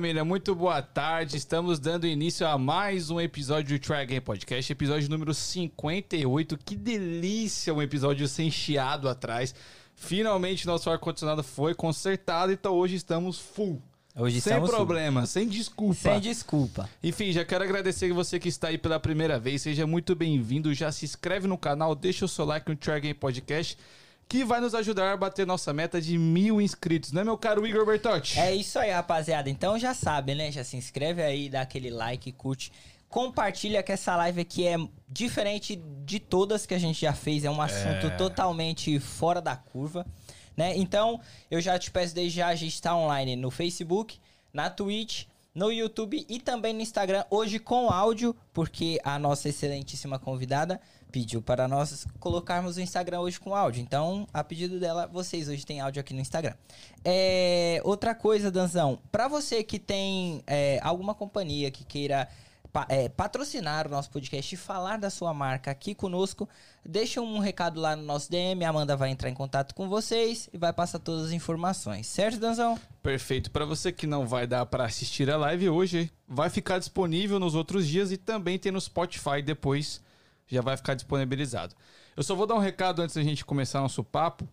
família, muito boa tarde. Estamos dando início a mais um episódio do Try Again Podcast, episódio número 58. Que delícia, um episódio sem chiado atrás. Finalmente nosso ar-condicionado foi consertado, então hoje estamos full. Hoje sem problema, sem desculpa. Sem desculpa. Enfim, já quero agradecer você que está aí pela primeira vez. Seja muito bem-vindo. Já se inscreve no canal, deixa o seu like no Try Again Podcast, que vai nos ajudar a bater nossa meta de mil inscritos, né, meu caro Igor Bertotti? É isso aí, rapaziada. Então já sabe, né? Já se inscreve aí, dá aquele like, curte. Compartilha que essa live aqui é diferente de todas que a gente já fez. É um assunto totalmente fora da curva, né? Então, eu já te peço desde já, a gente está online no Facebook, na Twitch, no YouTube e também no Instagram. Hoje com áudio, porque a nossa excelentíssima convidada pediu para nós colocarmos o Instagram hoje com áudio. Então, a pedido dela, vocês hoje têm áudio aqui no Instagram. É, outra coisa, Danzão, para você que tem é, alguma companhia que queira pa- é, patrocinar o nosso podcast e falar da sua marca aqui conosco, deixa um recado lá no nosso DM, a Amanda vai entrar em contato com vocês e vai passar todas as informações. Certo, Danzão? Perfeito. Para você que não vai dar para assistir a live hoje, vai ficar disponível nos outros dias e também tem no Spotify depois. Já vai ficar disponibilizado. Eu só vou dar um recado antes da gente começar nosso papo.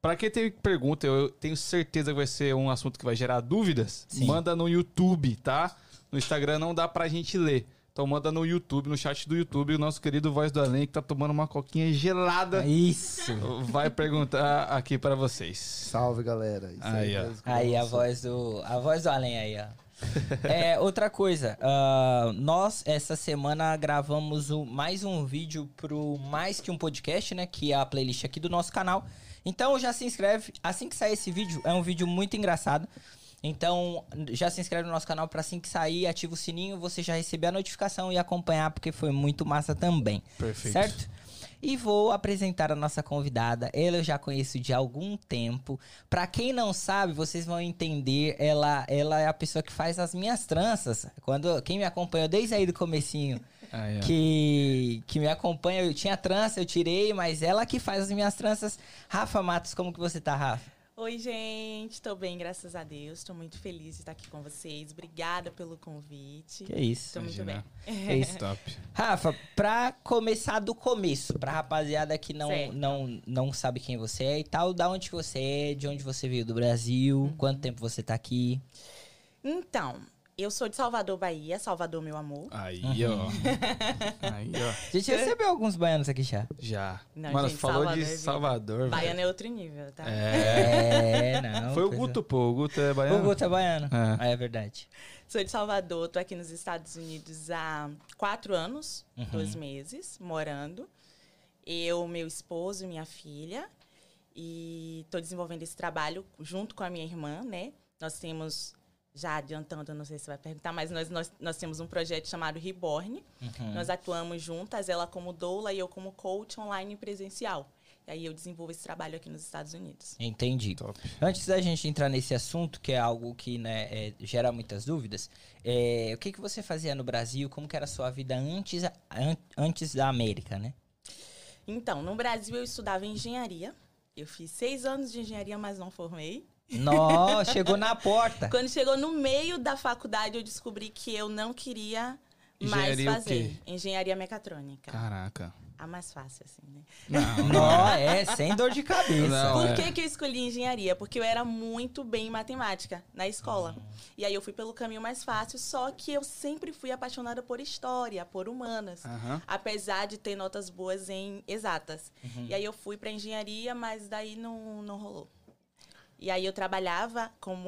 Para quem tem pergunta, eu tenho certeza que vai ser um assunto que vai gerar dúvidas. Sim. Manda no YouTube, tá? No Instagram não dá pra gente ler. Então manda no YouTube, no chat do YouTube, o nosso querido Voz do Além, que tá tomando uma coquinha gelada, Isso. vai perguntar aqui para vocês. Salve, galera. Isso Aí, ó. mesmo que Aí a voz do a voz do além aí, ó. É, outra coisa, ah, nós essa semana gravamos o- mais um vídeo pro Mais Que Um Podcast, né? Que é a playlist aqui do nosso canal. Então já se inscreve, assim que sair esse vídeo, é um vídeo muito engraçado. Então já se inscreve no nosso canal para assim que sair, ativa o sininho, você já receber a notificação e acompanhar, porque foi muito massa também. Perfeito. Certo? E vou apresentar a nossa convidada. Ela eu já conheço de algum tempo. Pra quem não sabe, vocês vão entender. Ela, ela é a pessoa que faz as minhas tranças. Quando quem me acompanhou desde aí do comecinho, Aí, ó. que, que me acompanha, eu tinha trança, eu tirei, mas ela que faz as minhas tranças. Rafa Matos, como que você tá, Rafa? Oi, gente. Tô bem, graças a Deus. Tô muito feliz de estar aqui com vocês. Obrigada pelo convite. Que isso? Tô muito bem. É isso. Top. Rafa, pra começar do começo, pra rapaziada que não, Certo. não, não sabe quem você é e tal, da onde você é, de onde você veio do Brasil, Uhum. quanto tempo você tá aqui. Então, eu sou de Salvador, Bahia. Salvador, meu amor. Aí, Uhum. ó. Aí, ó. A gente recebeu alguns baianos aqui já. Já. Não, Mano, gente, falou Salvador de é vida. Salvador, velho. Baiano é outro nível, tá? É. É, não. Foi o Guto, pô. O Guto é baiano. O Guto é baiano. É. Ah, é verdade. Sou de Salvador, tô aqui nos Estados Unidos há quatro anos, Uhum. dois meses, morando. Eu, meu esposo e minha filha. E tô desenvolvendo esse trabalho junto com a minha irmã, né? Nós temos, já adiantando, não sei se você vai perguntar, mas nós, nós, nós temos um projeto chamado Reborn. Uhum. Nós atuamos juntas, ela como doula e eu como coach online e presencial. E aí eu desenvolvo esse trabalho aqui nos Estados Unidos. Entendi. Top. Antes da gente entrar nesse assunto, que é algo que né, é, gera muitas dúvidas, é, o que, que você fazia no Brasil? Como que era a sua vida antes, an- antes da América, né? Então, no Brasil eu estudava engenharia. Eu fiz seis anos de engenharia, mas não formei. Nossa, chegou na porta. Quando chegou no meio da faculdade, eu descobri que eu não queria mais Engenharia o fazer. Engenharia mecatrônica. Caraca. A mais fácil, assim, né? Não, Não, é, sem dor de cabeça. Não, Por é. que, que eu escolhi engenharia? Porque eu era muito bem em matemática na escola. E aí eu fui pelo caminho mais fácil, só que eu sempre fui apaixonada por história, por humanas. Aham. Apesar de ter notas boas em exatas. E aí eu fui para engenharia, mas daí não, não rolou. E aí eu trabalhava como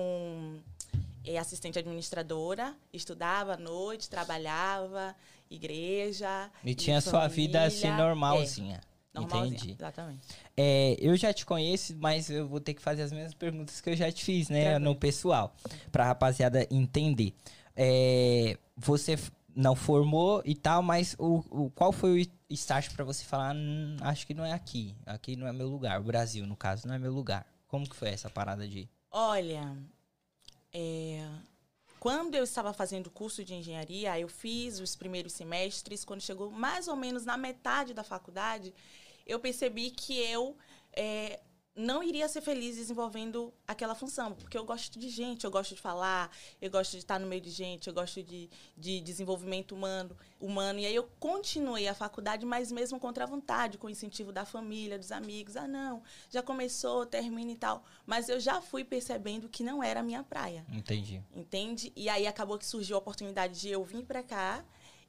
eh, assistente administradora, estudava à noite, trabalhava, igreja. E tinha sua vida assim família. normalzinha. É, Entendi. Exatamente. É, eu já te conheço, mas eu vou ter que fazer as mesmas perguntas que eu já te fiz, né? No pessoal. Pra rapaziada entender. É, você não formou e tal, mas o, o- qual foi o start pra você falar, "Hum, acho que não é aqui. Aqui não é meu lugar. O Brasil, no caso, não é meu lugar. Como que foi essa parada de... Olha, é, quando eu estava fazendo o curso de engenharia, eu fiz os primeiros semestres. Quando chegou mais ou menos na metade da faculdade, eu percebi que eu é, não iria ser feliz desenvolvendo aquela função, porque eu gosto de gente, eu gosto de falar, eu gosto de estar no meio de gente, eu gosto de, de desenvolvimento humano, humano. E aí eu continuei a faculdade, mas mesmo contra a vontade, com o incentivo da família, dos amigos. Ah, não, já começou, termina e tal. Mas eu já fui percebendo que não era a minha praia, Entendi. entende? E aí acabou que surgiu a oportunidade de eu vir para cá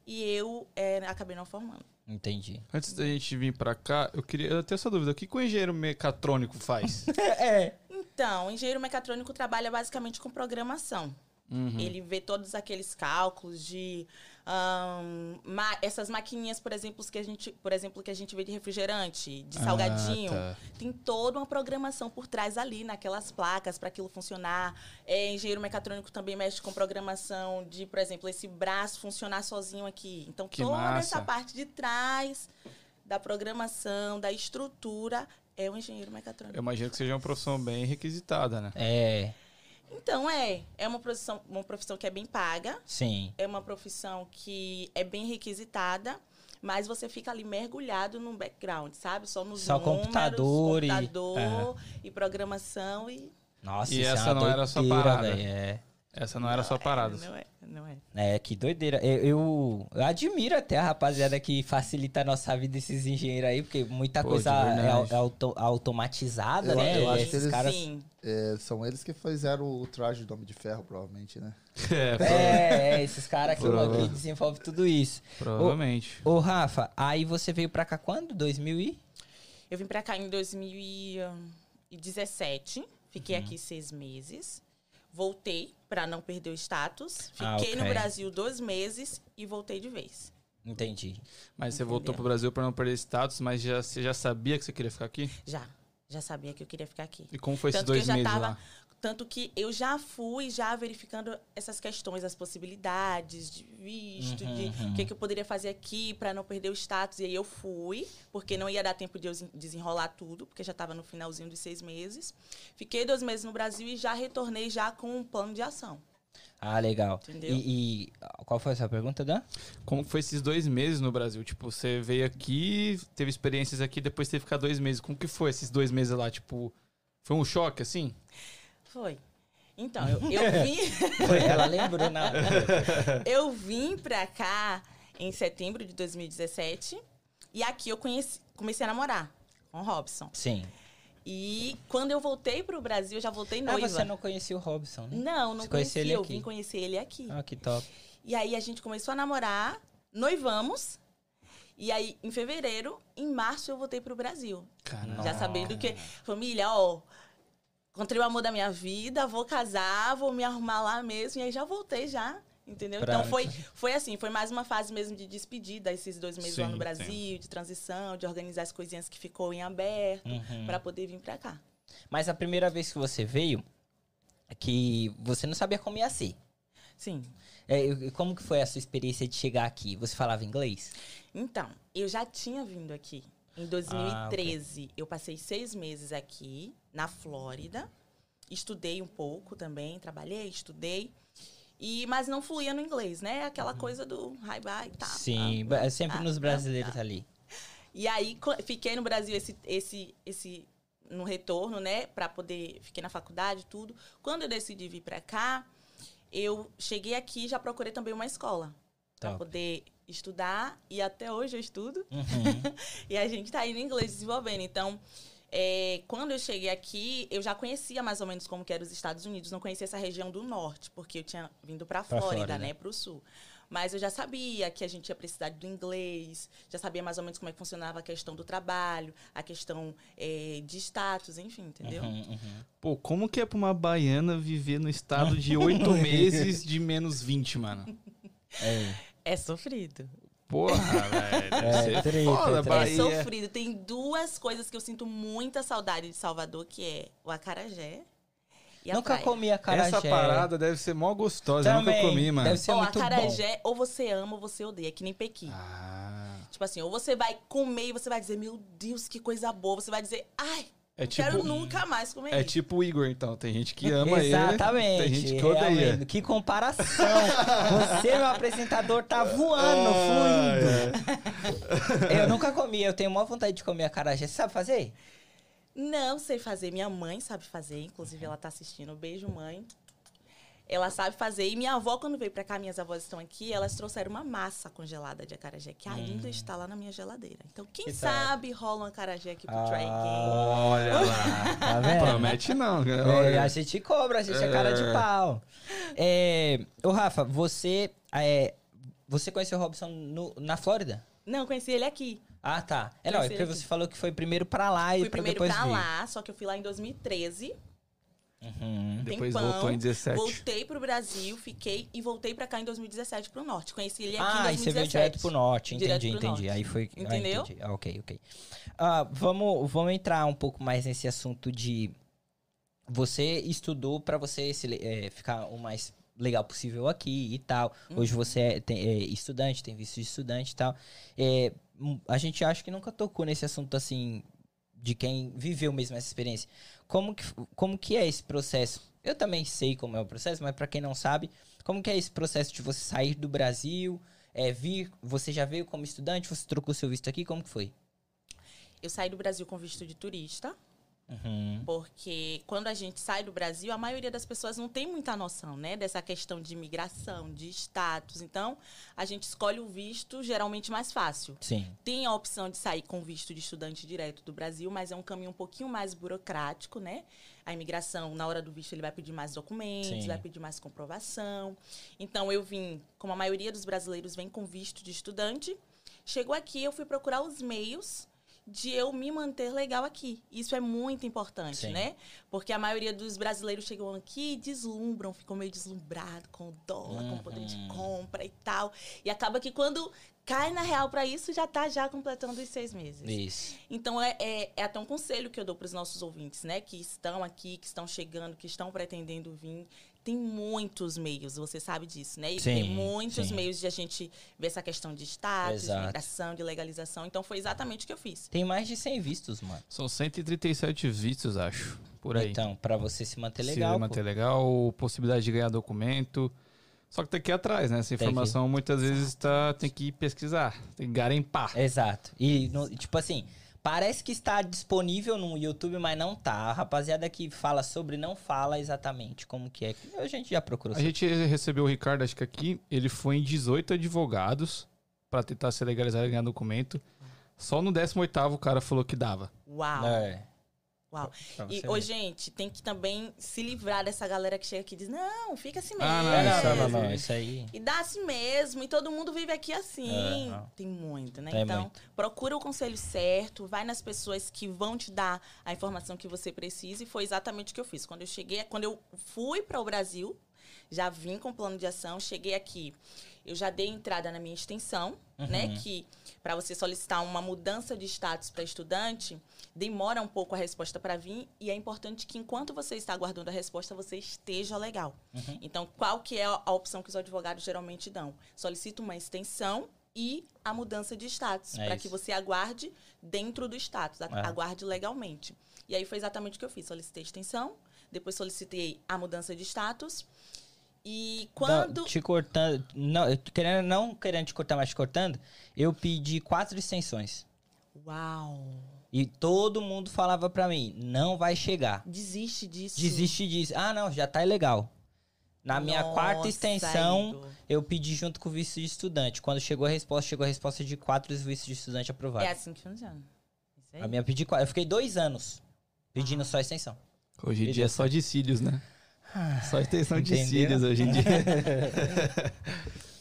e eu é, acabei não formando. Entendi. Antes da gente vir pra cá, eu queria eu tenho essa dúvida. O que, que o engenheiro mecatrônico faz? é. Então, o engenheiro mecatrônico trabalha basicamente com programação. Uhum. Ele vê todos aqueles cálculos de ahn, ma- essas maquininhas, por exemplo, que a gente, por exemplo, que a gente vê de refrigerante, de Ah, salgadinho. tá. Tem toda uma programação por trás ali naquelas placas para aquilo funcionar. É, engenheiro mecatrônico também mexe com programação de, por exemplo, esse braço funcionar sozinho aqui. Então Que toda massa. essa parte de trás da programação, da estrutura, é o engenheiro mecatrônico. Eu imagino que seja uma profissão bem requisitada, né? É. Então, é. É uma profissão, uma profissão que é bem paga. Sim. É uma profissão que é bem requisitada. Mas você fica ali mergulhado no background, sabe? Só nos Só números, computador e- computador e programação e... Nossa, E isso essa é uma não era a sua parada. velho, É. Essa não era a sua parada. É, não é, não é. É, que doideira. Eu, eu, admiro até a rapaziada que facilita a nossa vida, esses engenheiros aí, porque muita Pô, coisa é, é auto- automatizada, Eu- né? eu acho Esses que eles- caras... Sim. É, são eles que fizeram o traje do Homem de Ferro, provavelmente, né? É, É, é, esses caras que, que desenvolvem tudo isso. provavelmente. Ô, Rafa, aí você veio pra cá quando? 2000 e? Eu vim pra cá em 2017. Fiquei Uhum. aqui seis meses. Voltei pra não perder o status. Ah, Fiquei no ok. Brasil dois meses e voltei de vez. Entendi. Mas você Entendeu? voltou pro Brasil pra não perder status, mas já, você já sabia que você queria ficar aqui? Já. Já sabia que eu queria ficar aqui. E como foi esses Tanto que eu dois já meses tava- lá? Tanto que eu já fui já verificando essas questões, as possibilidades de visto, Uhum, de uhum. o que, que eu poderia fazer aqui para não perder o status. E aí eu fui, porque não ia dar tempo de eu desenrolar tudo, porque já estava no finalzinho dos seis meses. Fiquei dois meses no Brasil e já retornei já com um plano de ação. Ah, legal. Entendeu? E, e qual foi a sua pergunta, Dan? Como foi esses dois meses no Brasil? Tipo, você veio aqui, teve experiências aqui, depois teve que ficar dois meses. Como que foi esses dois meses lá? Tipo, foi um choque, assim? Foi. Então, eu, eu vim. Foi, ela lembrou na Eu vim pra cá em setembro de 2017 e aqui eu conheci, comecei a namorar com o Robson. Sim. E quando eu voltei pro Brasil, eu já voltei Ah, noiva. você não conhecia o Robson, né? Não, não Você conheceu conhecia. ele Eu aqui? vim conhecer ele aqui. Ah, que top. E aí a gente começou a namorar, noivamos. E aí, em fevereiro, em março, eu voltei pro Brasil. Caramba. Já sabendo que, família, ó, encontrei o amor da minha vida, vou casar, vou me arrumar lá mesmo. E aí já voltei já. Entendeu? Então foi, foi assim, foi mais uma fase mesmo de despedida, esses dois meses lá Sim, no Brasil, de transição, de organizar as coisinhas que ficou em aberto, Uhum. pra poder vir pra cá. Mas a primeira vez que você veio, que você não sabia como ia ser. Sim. É, como que foi a sua experiência de chegar aqui? Você falava inglês? Então, eu já tinha vindo aqui. Em 2013, eu passei seis meses aqui, na Flórida. Estudei um pouco também, trabalhei, estudei. E, mas não fluía no inglês, né? Aquela coisa do hi bye e tal. Sim, tá, é sempre tá, nos tá, brasileiros tá. ali. E aí fiquei no Brasil esse esse esse no retorno, né, Pra poder fiquei na faculdade e tudo. Quando eu decidi vir pra cá, eu cheguei aqui e já procurei também uma escola pra Top. poder estudar e até hoje eu estudo. Uhum. E a gente tá aí no inglês desenvolvendo. Então, é, quando eu cheguei aqui, eu já conhecia mais ou menos como que era os Estados Unidos. Não conhecia essa região do norte, porque eu tinha vindo pra Pra Flórida, Flórida. né? Pro sul. Mas eu já sabia que a gente ia precisar do inglês, já sabia mais ou menos como é que funcionava a questão do trabalho, a questão é, de status, enfim, entendeu? Uhum, uhum. Pô, como que é pra uma baiana viver no estado de oito meses de menos 20, mano? É. É sofrido. Porra, velho. Deve É, ser treta, foda. É Bahia. sofrido. Tem duas coisas que eu sinto muita saudade de Salvador, que é o acarajé e a Nunca praia. comi acarajé. Essa parada deve ser mó gostosa. Eu nunca Também. comi, mano. Deve ser Ó, muito bom. acarajé, ou você ama ou você odeia, é que nem pequi. Ah, Tipo assim, ou você vai comer e você vai dizer, meu Deus, que coisa boa. Você vai dizer, ai, é tipo, quero nunca mais comer é isso. tipo o Igor, então. Tem gente que ama Exatamente. ele, tem gente que odeia. realmente. Que comparação. Você, meu apresentador, tá voando, fluindo. Eu nunca comi, eu tenho maior vontade de comer acarajé. Você sabe fazer? Não sei fazer. Minha mãe sabe fazer, inclusive ela tá assistindo. Beijo, mãe. Ela sabe fazer. E minha avó, quando veio pra cá, minhas avós estão aqui, elas trouxeram uma massa congelada de acarajé, que ainda está lá na minha geladeira. Então, quem Que sabe rola um acarajé aqui pro Try Game. Olha lá. Tá vendo? Promete não. É, a gente cobra, a gente é cara de pau. É, ô, Rafa, você, é, você conheceu o Robson no- na Flórida? Não, conheci ele aqui. Ah, tá. É, não, é porque você falou que foi primeiro pra lá e Fui pra primeiro depois pra vir. lá, só que eu fui lá em 2013. Uhum. Depois tempão, voltou em 17. Voltei pro Brasil, fiquei e voltei pra cá em 2017 pro norte. Conheci ele aqui Ah, em e 2017. você veio direto pro norte, entendi, Direto pro entendi. norte. Aí foi. ah, Entendeu? entendi. Ah, ok, ok. Ah, vamos, vamos entrar um pouco mais nesse assunto de. Você estudou pra você se, é, ficar o mais legal possível aqui e tal. Hoje Uhum. você é, tem- é estudante, tem visto de estudante e tal. É, hum, a gente acha que nunca tocou nesse assunto assim de quem viveu mesmo essa experiência. Como que, como que é esse processo? Eu também sei como é o processo, mas para quem não sabe, como que é esse processo de você sair do Brasil, é, vir, você já veio como estudante, você trocou seu visto aqui, como que foi? Eu saí do Brasil com visto de turista, Uhum. porque quando a gente sai do Brasil, a maioria das pessoas não tem muita noção, né, dessa questão de imigração, de status. Então, a gente escolhe o visto geralmente mais fácil. Sim. Tem a opção de sair com visto de estudante direto do Brasil, mas é um caminho um pouquinho mais burocrático, né? A imigração, na hora do visto, ele vai pedir mais documentos, Sim. vai pedir mais comprovação. Então, eu vim, como a maioria dos brasileiros vem com visto de estudante, chegou aqui, eu fui procurar os meios de eu me manter legal aqui. Isso é muito importante, Sim. né? Porque a maioria dos brasileiros chegam aqui e deslumbram, ficam meio deslumbrados com o dólar, com o poder de Uhum. compra e tal. E acaba que quando cai na real para isso, já tá já completando os seis meses. Isso. Então, é, é, é até um conselho que eu dou para os nossos ouvintes, né? Que estão aqui, que estão chegando, que estão pretendendo vir. Tem muitos meios, você sabe disso, né? E Sim, tem muitos sim. meios de a gente ver essa questão de status, de Exato. imigração, de legalização. Então, foi exatamente o que eu fiz. Tem mais de 100 vistos, mano. São 137 vistos, acho. Por aí. Então, pra você se manter Se legal, manter pô. legal, possibilidade de ganhar documento. Só que tem que ir atrás, né? Essa Tem que- informação muitas vezes tá, tem que ir pesquisar, tem que garimpar. Exato. E, no- tipo assim, parece que está disponível no YouTube, mas não tá. A rapaziada que fala sobre não fala exatamente como que é. A gente já procurou. A gente recebeu o Ricardo, acho que aqui, ele foi em 18 advogados pra tentar se legalizar e ganhar documento. Só no 18º o cara falou que dava. Uau! É, Uau! pra E, ô, gente, tem que também se livrar dessa galera que chega aqui e diz: não, fica assim mesmo. Ah, É, não, não, não, não, isso aí. E dá assim mesmo, e todo mundo vive aqui assim. Aham. Tem muito, né? Então, muito. procura o conselho certo, vai nas pessoas que vão te dar a informação que você precisa, e foi exatamente o que eu fiz. Quando eu cheguei, quando eu fui para o Brasil, já vim com plano de ação, cheguei aqui, eu já dei entrada na minha extensão, né? Uhum. Que para você solicitar uma mudança de status para estudante, demora um pouco a resposta para vir, e é importante que enquanto você está aguardando a resposta, você esteja legal. Uhum. Então, qual que é a opção que os advogados geralmente dão? Solicita uma extensão e a mudança de status, É para que você aguarde dentro do status, É. aguarde legalmente. E aí foi exatamente o que eu fiz. Solicitei extensão, depois solicitei a mudança de status. E quando. Não, te cortando. Não, querendo, não querendo te cortar, mas te cortando, eu pedi quatro extensões. Uau! E todo mundo falava pra mim, não vai chegar. Desiste disso. Desiste disso. Ah, não, já tá legal. Na minha quarta Nossa, extensão, eu pedi junto com o visto de estudante. Quando chegou a resposta, chegou a resposta de quatro vistos de estudante aprovados. É assim que funciona. Isso aí. A minha pedi quatro. Eu fiquei dois anos pedindo só extensão. Hoje em dia é só de cílios, né? Só extensão de cílios hoje em dia.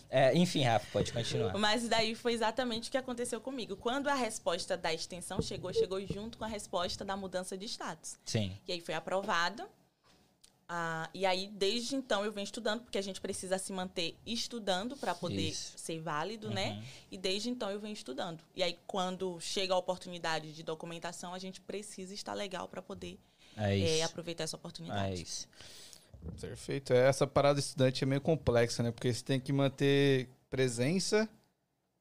É, enfim, Rafa, pode continuar. Mas daí foi exatamente o que aconteceu comigo. Quando a resposta da extensão chegou, chegou junto com a resposta da mudança de status. Sim. E aí foi aprovado. Ah, e aí, desde então, eu venho estudando, porque a gente precisa se manter estudando para poder Isso. ser válido, né? Uhum. E desde então eu venho estudando. E aí, quando chega a oportunidade de documentação, a gente precisa estar legal para poder É isso. aproveitar essa É oportunidade. isso. Perfeito. Essa parada estudante é meio complexa, né? Porque você tem que manter presença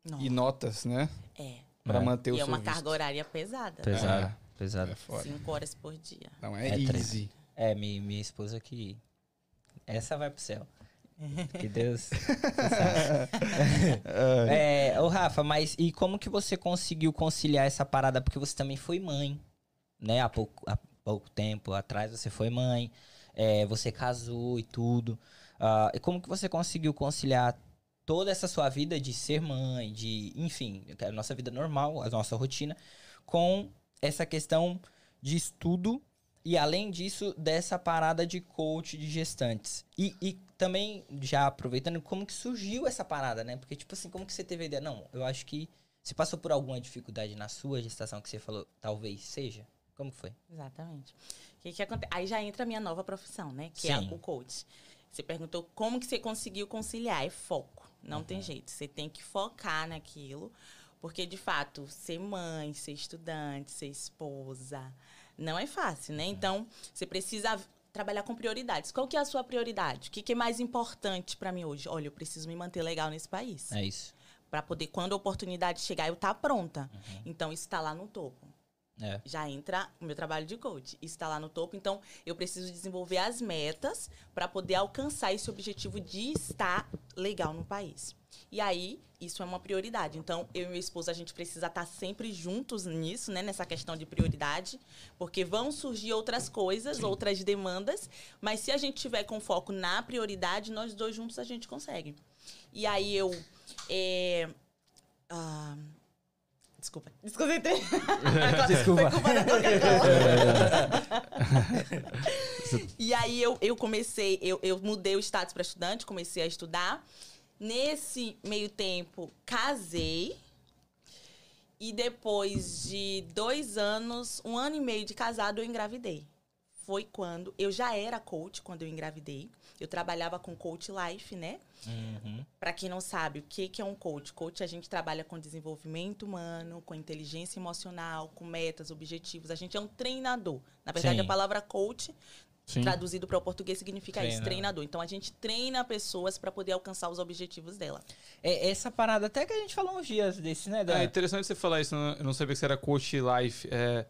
Não, e notas, né? é. Pra É. manter o E é uma visto. carga horária pesada. Pesado. É. Pesado. É foda. Cinco horas por dia. Não é, É easy. É, minha, minha esposa que. Essa vai pro céu. Que Deus. é, ô Rafa, mas e como que você conseguiu conciliar essa parada? Porque você também foi mãe, né? Há pouco, há pouco tempo atrás você foi mãe, é, você casou e tudo. Ah, e como que você conseguiu conciliar toda essa sua vida de ser mãe, de, enfim, a nossa vida normal, a nossa rotina, com essa questão de estudo e além disso, dessa parada de coach de gestantes. E, e também, já aproveitando, como que surgiu essa parada, né? Porque, tipo assim, como que você teve a ideia? Não, eu acho que você passou por alguma dificuldade na sua gestação que você falou, talvez seja? Como foi? Exatamente. O que que acontece? Aí já entra a minha nova profissão, né? Que é Sim. o coach. Você perguntou como que você conseguiu conciliar. É foco. Não Uhum. tem jeito. Você tem que focar naquilo. Porque, de fato, ser mãe, ser estudante, ser esposa, não é fácil, Uhum. né? Então, você precisa trabalhar com prioridades. Qual que é a sua prioridade? O que, que é mais importante para mim hoje? Olha, eu preciso me manter legal nesse país. É isso. Para poder, quando a oportunidade chegar, eu estar pronta. Uhum. Então, isso está lá no topo. É. já entra o meu trabalho de coach. Isso está lá no topo, então eu preciso desenvolver as metas para poder alcançar esse objetivo de estar legal no país. E aí, isso é uma prioridade. Então, eu e meu esposo, a gente precisa estar sempre juntos nisso, né? Nessa questão de prioridade, porque vão surgir outras coisas, outras demandas, mas se a gente tiver com foco na prioridade, nós dois juntos a gente consegue. E aí eu. é, Desculpa. Desconcentrei. Desculpa. Foi culpa da Coca-Cola. e aí eu, eu comecei, eu, eu mudei o status para estudante, comecei a estudar. Nesse meio tempo, casei. E depois de dois anos, um ano e meio de casado, eu engravidei. Foi quando eu já era coach quando eu engravidei. Eu trabalhava com coach life, né? Uhum. Para quem não sabe, o que, que é um coach? Coach, a gente trabalha com desenvolvimento humano, com inteligência emocional, com metas, objetivos. A gente é um treinador. Na verdade, Sim. a palavra coach, Sim. traduzido para o português, significa isso, Treina. treinador. Então, a gente treina pessoas para poder alcançar os objetivos dela. É, essa parada até que a gente falou uns dias desse, né? Da... É interessante você falar isso, eu não- eu não sabia que você era coach life. É,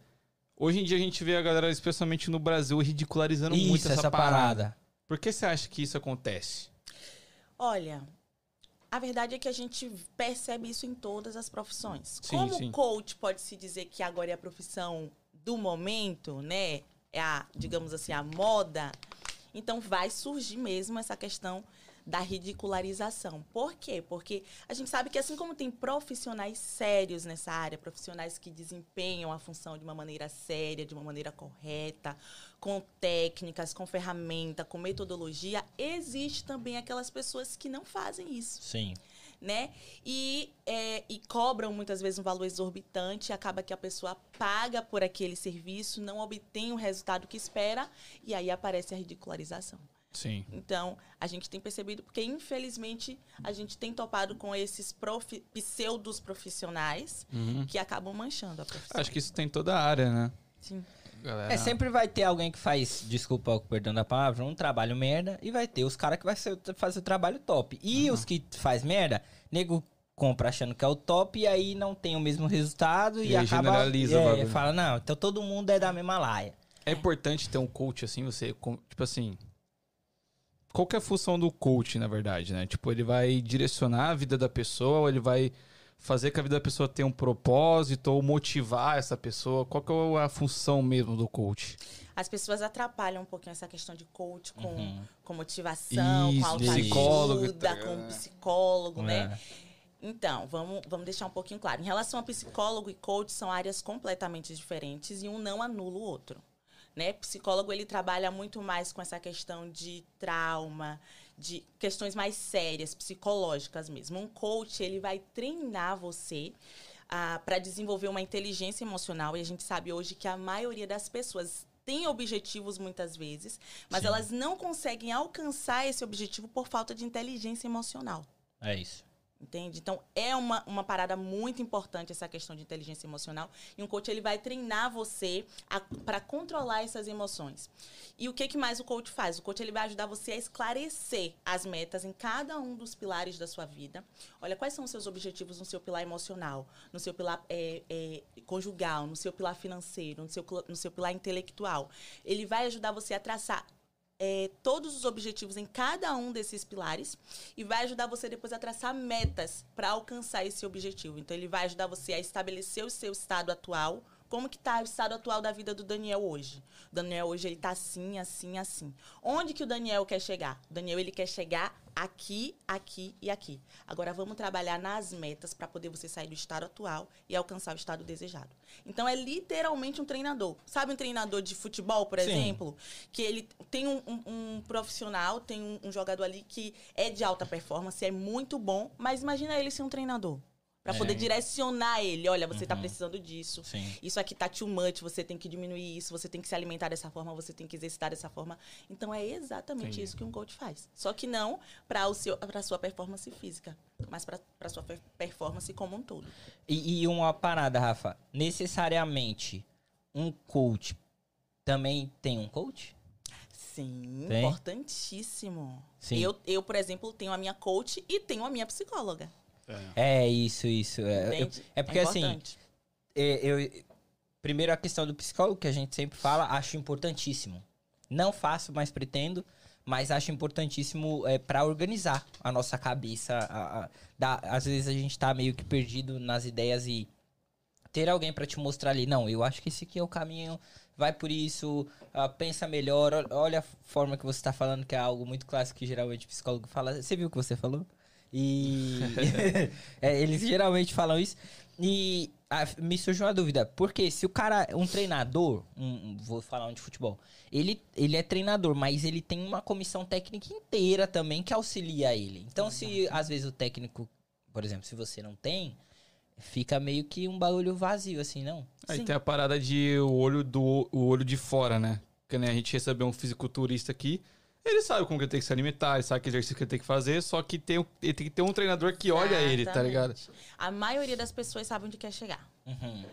hoje em dia a gente vê a galera, especialmente no Brasil, ridicularizando Isso, muito essa, essa parada. parada. Por que você acha que isso acontece? Olha, a verdade é que a gente percebe isso em todas as profissões. Sim, Como sim. coach pode se dizer que agora é a profissão do momento, né? É a, digamos assim, a moda. Então vai surgir mesmo essa questão da ridicularização. Por quê? Porque a gente sabe que assim como tem profissionais sérios nessa área, profissionais que desempenham a função de uma maneira séria, de uma maneira correta, com técnicas, com ferramenta, com metodologia, existe também aquelas pessoas que não fazem isso Sim. né? E, é, e cobram muitas vezes um valor exorbitante, acaba que a pessoa paga por aquele serviço, não obtém o resultado que espera, e aí aparece a ridicularização. Sim. Então, a gente tem percebido, porque infelizmente a gente tem topado com esses profi pseudos profissionais que acabam manchando a profissão. Acho que isso tem toda a área, né? Sim. Galera. É, sempre vai ter alguém que faz, desculpa o perdão da palavra, um trabalho merda, e vai ter os caras que vai ser- fazer o trabalho top. E os que faz merda, nego compra achando que é o top e aí não tem o mesmo resultado e, E acaba generaliza o é, bagulho. fala, não, então todo mundo é da mesma laia. É importante ter um coach assim, você, tipo assim. Qual que é a função do coach, na verdade, né? Tipo, ele vai direcionar a vida da pessoa, ou ele vai fazer que a vida da pessoa tenha um propósito, ou motivar essa pessoa. Qual que é a função mesmo do coach? As pessoas atrapalham um pouquinho essa questão de coach com, Uhum. com motivação, Isso, com autoajuda, psicólogo, tá com psicólogo, né? É. Então, vamos, vamos deixar um pouquinho claro. Em relação a psicólogo e coach, são áreas completamente diferentes e um não anula o outro. Né? Psicólogo, ele trabalha muito mais com essa questão de trauma, de questões mais sérias, psicológicas mesmo. Um coach, ele vai treinar você para desenvolver uma inteligência emocional. E a gente sabe hoje que a maioria das pessoas tem objetivos muitas vezes, mas Sim. elas não conseguem alcançar esse objetivo por falta de inteligência emocional. É isso. Entende? Então, é uma, uma parada muito importante essa questão de inteligência emocional. E um coach, ele vai treinar você para controlar essas emoções. E o que, que mais o coach faz? O coach, ele vai ajudar você a esclarecer as metas em cada um dos pilares da sua vida. Olha, quais são os seus objetivos no seu pilar emocional, no seu pilar é, é, conjugal, no seu pilar financeiro, no seu, no seu pilar intelectual. Ele vai ajudar você a traçar é, todos os objetivos em cada um desses pilares e vai ajudar você depois a traçar metas para alcançar esse objetivo. Então ele vai ajudar você a estabelecer o seu estado atual. Como que tá o estado atual da vida do Daniel hoje? O Daniel hoje ele tá assim, assim, assim. Onde que o Daniel quer chegar? O Daniel ele quer chegar aqui, aqui e aqui. Agora vamos trabalhar nas metas para poder você sair do estado atual e alcançar o estado desejado. Então é literalmente um treinador. Sabe um treinador de futebol, por Sim. exemplo? Que ele tem um, um- um profissional, tem um, um jogador ali que é de alta performance, é muito bom, mas imagina ele ser um treinador. Pra É. poder direcionar ele. Olha, você tá Uhum. precisando disso. Sim. Isso aqui tá too much, você tem que diminuir isso, você tem que se alimentar dessa forma, você tem que exercitar dessa forma. Então é exatamente Entendi. isso que um coach faz. Só que não para o seu para sua performance física, mas para sua per- performance como um todo. E, e uma parada, Rafa. Necessariamente, um coach também tem um coach? Sim, Tem? importantíssimo. Sim. Eu, eu, por exemplo, tenho a minha coach e tenho a minha psicóloga. É isso, isso. É, eu- é porque assim, importante. é, eu Primeiro, a questão do psicólogo, que a gente sempre fala, acho importantíssimo. Não faço, mas pretendo, mas acho importantíssimo é, para organizar a nossa cabeça. a- a- dá- às vezes a gente tá meio que perdido nas ideias e ter alguém para te mostrar ali, não, eu acho que esse aqui é o caminho, vai por isso, ah, pensa melhor, ol- olha a forma que você tá falando, que é algo muito clássico que geralmente o psicólogo fala. Você viu o que você falou? E É, eles geralmente falam isso. E ah, me surgiu uma dúvida, porque se o cara, um treinador, um- vou falar um de futebol, ele, ele é treinador, mas ele tem uma comissão técnica inteira também que auxilia ele. Então, se às vezes o técnico, por exemplo, se você não tem, fica meio que um bagulho vazio, assim, não? Aí Sim. tem a parada de o olho do o olho de fora, né? Que nem a gente recebeu um fisiculturista aqui. Ele sabe como que ele tem que se alimentar, ele sabe que exercício que ele tem que fazer, só que tem, um- ele tem que ter um treinador que olha ele, tá ligado? A maioria das pessoas sabe onde quer chegar. Uhum.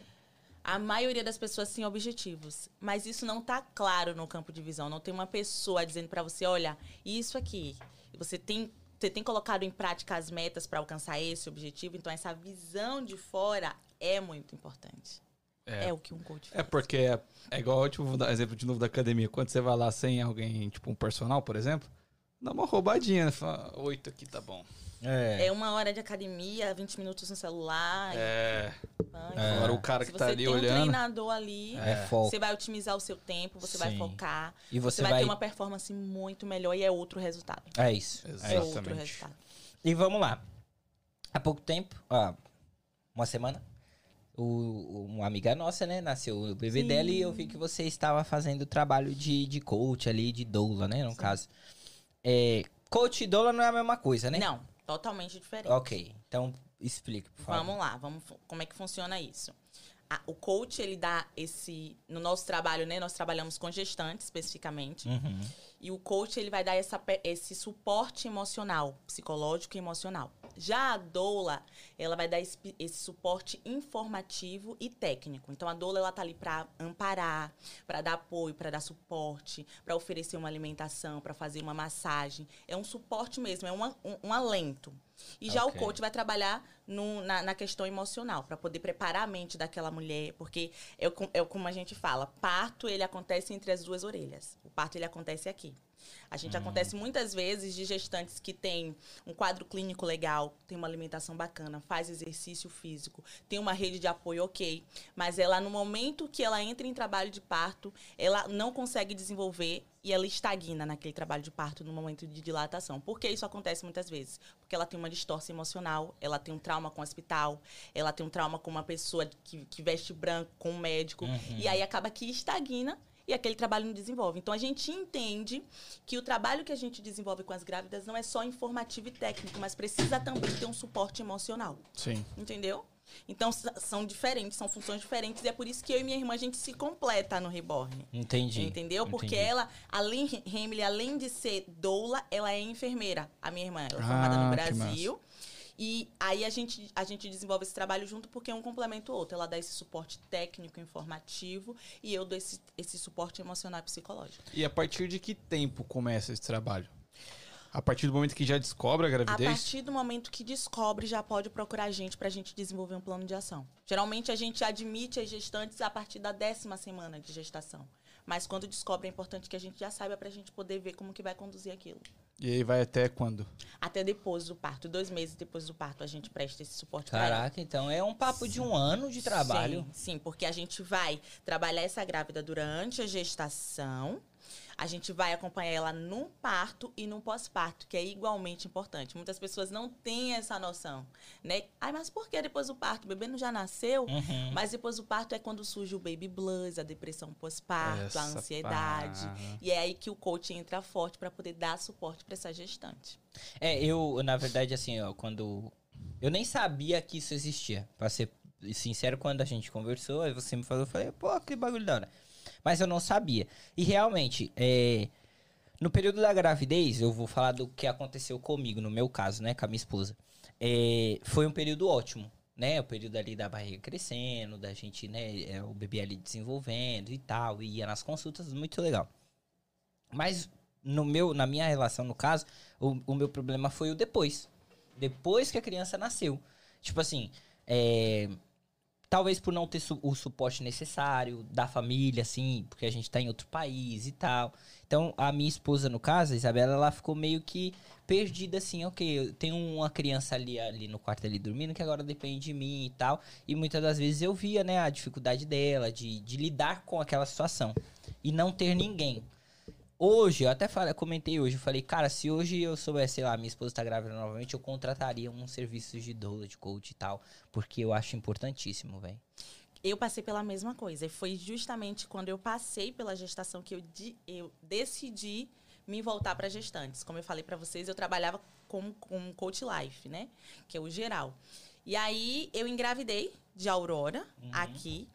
A maioria das pessoas tem objetivos, mas isso não tá claro no campo de visão. Não tem uma pessoa dizendo pra você, olha, isso aqui. Você tem, você tem colocado em prática as metas pra alcançar esse objetivo. Então essa visão de fora é muito importante. É. É, o que um coach É faz. porque é, é igual, tipo, vou dar exemplo de novo da academia. Quando você vai lá sem alguém, tipo um personal, por exemplo, dá uma roubadinha, né? Fala, oito aqui tá bom. É. É uma hora de academia, 20 minutos no celular. É. banho. É. Agora o cara Se que tá você ali tem um olhando. treinador ali, É foco. você vai otimizar o seu tempo, você vai Sim. focar. E Você, você vai, vai. ter uma performance muito melhor e é outro resultado. É isso. É outro Exatamente. resultado. E vamos lá. Há pouco tempo, ó, uma semana, o, uma amiga nossa, né, nasceu o bebê Sim. dela e eu vi que você estava fazendo trabalho de, de coach ali, de doula, né, no caso. É, coach e doula não é a mesma coisa, né? Não, totalmente diferente. Ok, então explique, por favor. Vamos lá, vamos, como é que funciona isso? A- o coach, ele dá esse. No nosso trabalho, né? Nós trabalhamos com gestantes especificamente. Uhum. E o coach, ele vai dar essa, esse suporte emocional, psicológico e emocional. Já a doula, ela vai dar esse, esse suporte informativo e técnico. Então, a doula, ela tá ali para amparar, para dar apoio, para dar suporte, para oferecer uma alimentação, para fazer uma massagem. É um suporte mesmo, é uma- um, um alento. E já Ok. o coach vai trabalhar no- na, na questão emocional, para poder preparar a mente daquela mulher, porque é, é como a gente fala, parto ele acontece entre as duas orelhas. O parto ele acontece aqui. A gente acontece muitas vezes de gestantes que têm um quadro clínico legal, tem uma alimentação bacana, faz exercício físico, tem uma rede de apoio ok, mas ela no momento que ela entra em trabalho de parto, ela não consegue desenvolver e ela estagna naquele trabalho de parto no momento de dilatação. Por que isso acontece muitas vezes? Porque ela tem uma distorção emocional, ela tem um trauma com o hospital, ela tem um trauma com uma pessoa que, que veste branco, com um médico, e aí acaba que estagna e aquele trabalho não desenvolve. Então a gente entende que o trabalho que a gente desenvolve com as grávidas não é só informativo e técnico, mas precisa também ter um suporte emocional. Sim. Entendeu? Então são diferentes, são funções diferentes, e é por isso que eu e minha irmã a gente se completa no Reborn. Entendi. Entendeu? Porque Entendi. ela, além, Emily, além de ser doula, ela é enfermeira. A minha irmã, ela é Ah, formada no que Brasil. E aí a gente, a gente desenvolve esse trabalho junto porque um complementa o outro. Ela dá esse suporte técnico, informativo, e eu dou esse, esse suporte emocional e psicológico. E a partir de que tempo começa esse trabalho? A partir do momento que já descobre a A gravidez? partir do momento que descobre, já pode procurar a gente pra gente desenvolver um plano de ação. Geralmente a gente admite as gestantes a partir da décima semana de gestação. Mas quando descobre, é importante que a gente já saiba pra gente poder ver como que vai conduzir aquilo. E aí vai até quando? Até depois do parto, dois meses depois do parto, a gente presta esse suporte pra ela. Caraca, então é um papo de um ano de trabalho. Sim, sim, porque a gente vai trabalhar essa grávida durante a gestação. A gente vai acompanhar ela no parto e no pós-parto, que é igualmente importante. Muitas pessoas não têm essa noção, né? Ai, mas por que depois do parto? O bebê não já nasceu? Uhum. Mas depois do parto é quando surge o baby blues, a depressão pós-parto, a ansiedade. E é aí que o coach entra forte para poder dar suporte para essa gestante. É, eu, na verdade, assim, ó, quando. Eu nem sabia que isso existia. Pra ser sincero, quando a gente conversou, aí você me falou, eu falei, pô, que bagulho da hora. Mas eu não sabia. E realmente, é, no período da gravidez, eu vou falar do que aconteceu comigo, no meu caso, né, com a minha esposa. É, foi um período ótimo, né? O período ali da barriga crescendo, da gente, né, é, o bebê ali desenvolvendo e tal, e ia nas consultas, muito legal. Mas no meu, na minha relação, no caso, o, o meu problema foi o depois. Depois que a criança nasceu. Tipo assim, é, Talvez por não ter su- o suporte necessário da família, assim, porque a gente tá em outro país e tal. Então, a minha esposa, no caso, a Isabela, ela ficou meio que perdida, assim, ok, eu tenho uma criança ali, ali no quarto ali dormindo que agora depende de mim e tal. E muitas das vezes eu via, né, a dificuldade dela de, de lidar com aquela situação. E não ter ninguém. Hoje, eu até falei, comentei hoje, eu falei, cara, se hoje eu soubesse, sei lá, minha esposa tá grávida novamente, eu contrataria um serviço de doula, de coach e tal, porque eu acho importantíssimo, velho. Eu passei pela mesma coisa. E foi justamente quando eu passei pela gestação que eu, di- eu decidi me voltar para gestantes. Como eu falei para vocês, eu trabalhava com, com coach life, né? Que é o geral. E aí eu engravidei de Aurora aqui.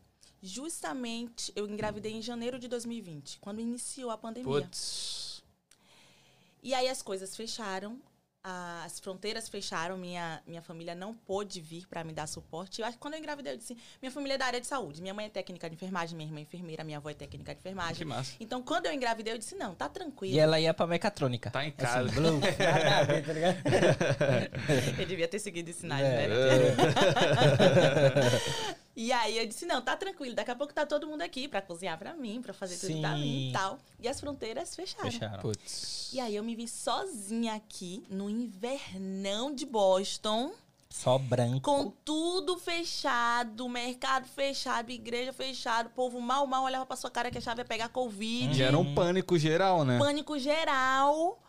Justamente eu engravidei em janeiro de 2020, quando iniciou a pandemia. Putz. E aí as coisas fecharam, as fronteiras fecharam, minha, minha família não pôde vir para me dar suporte. Eu acho que quando eu engravidei, eu disse: minha família é da área de saúde. Minha mãe é técnica de enfermagem, minha irmã é enfermeira, minha avó é técnica de Que enfermagem. massa. Então, quando eu engravidei, eu disse: não, tá tranquilo. E ela ia pra mecatrônica. Tá em Assim, casa. blum, nada a ver, tá ligado? Eu devia ter seguido os sinais, É. né? E aí eu disse, não, tá tranquilo, daqui a pouco tá todo mundo aqui pra cozinhar pra mim, pra fazer tudo pra mim e tal. E as fronteiras fecharam. Fecharam. Putz. E aí eu me vi sozinha aqui, no invernão de Boston. Só branco. Com tudo fechado, mercado fechado, igreja fechado, o povo mal, mal olhava pra sua cara que achava ia pegar Covid. Gera um pânico geral, né? Pânico geral.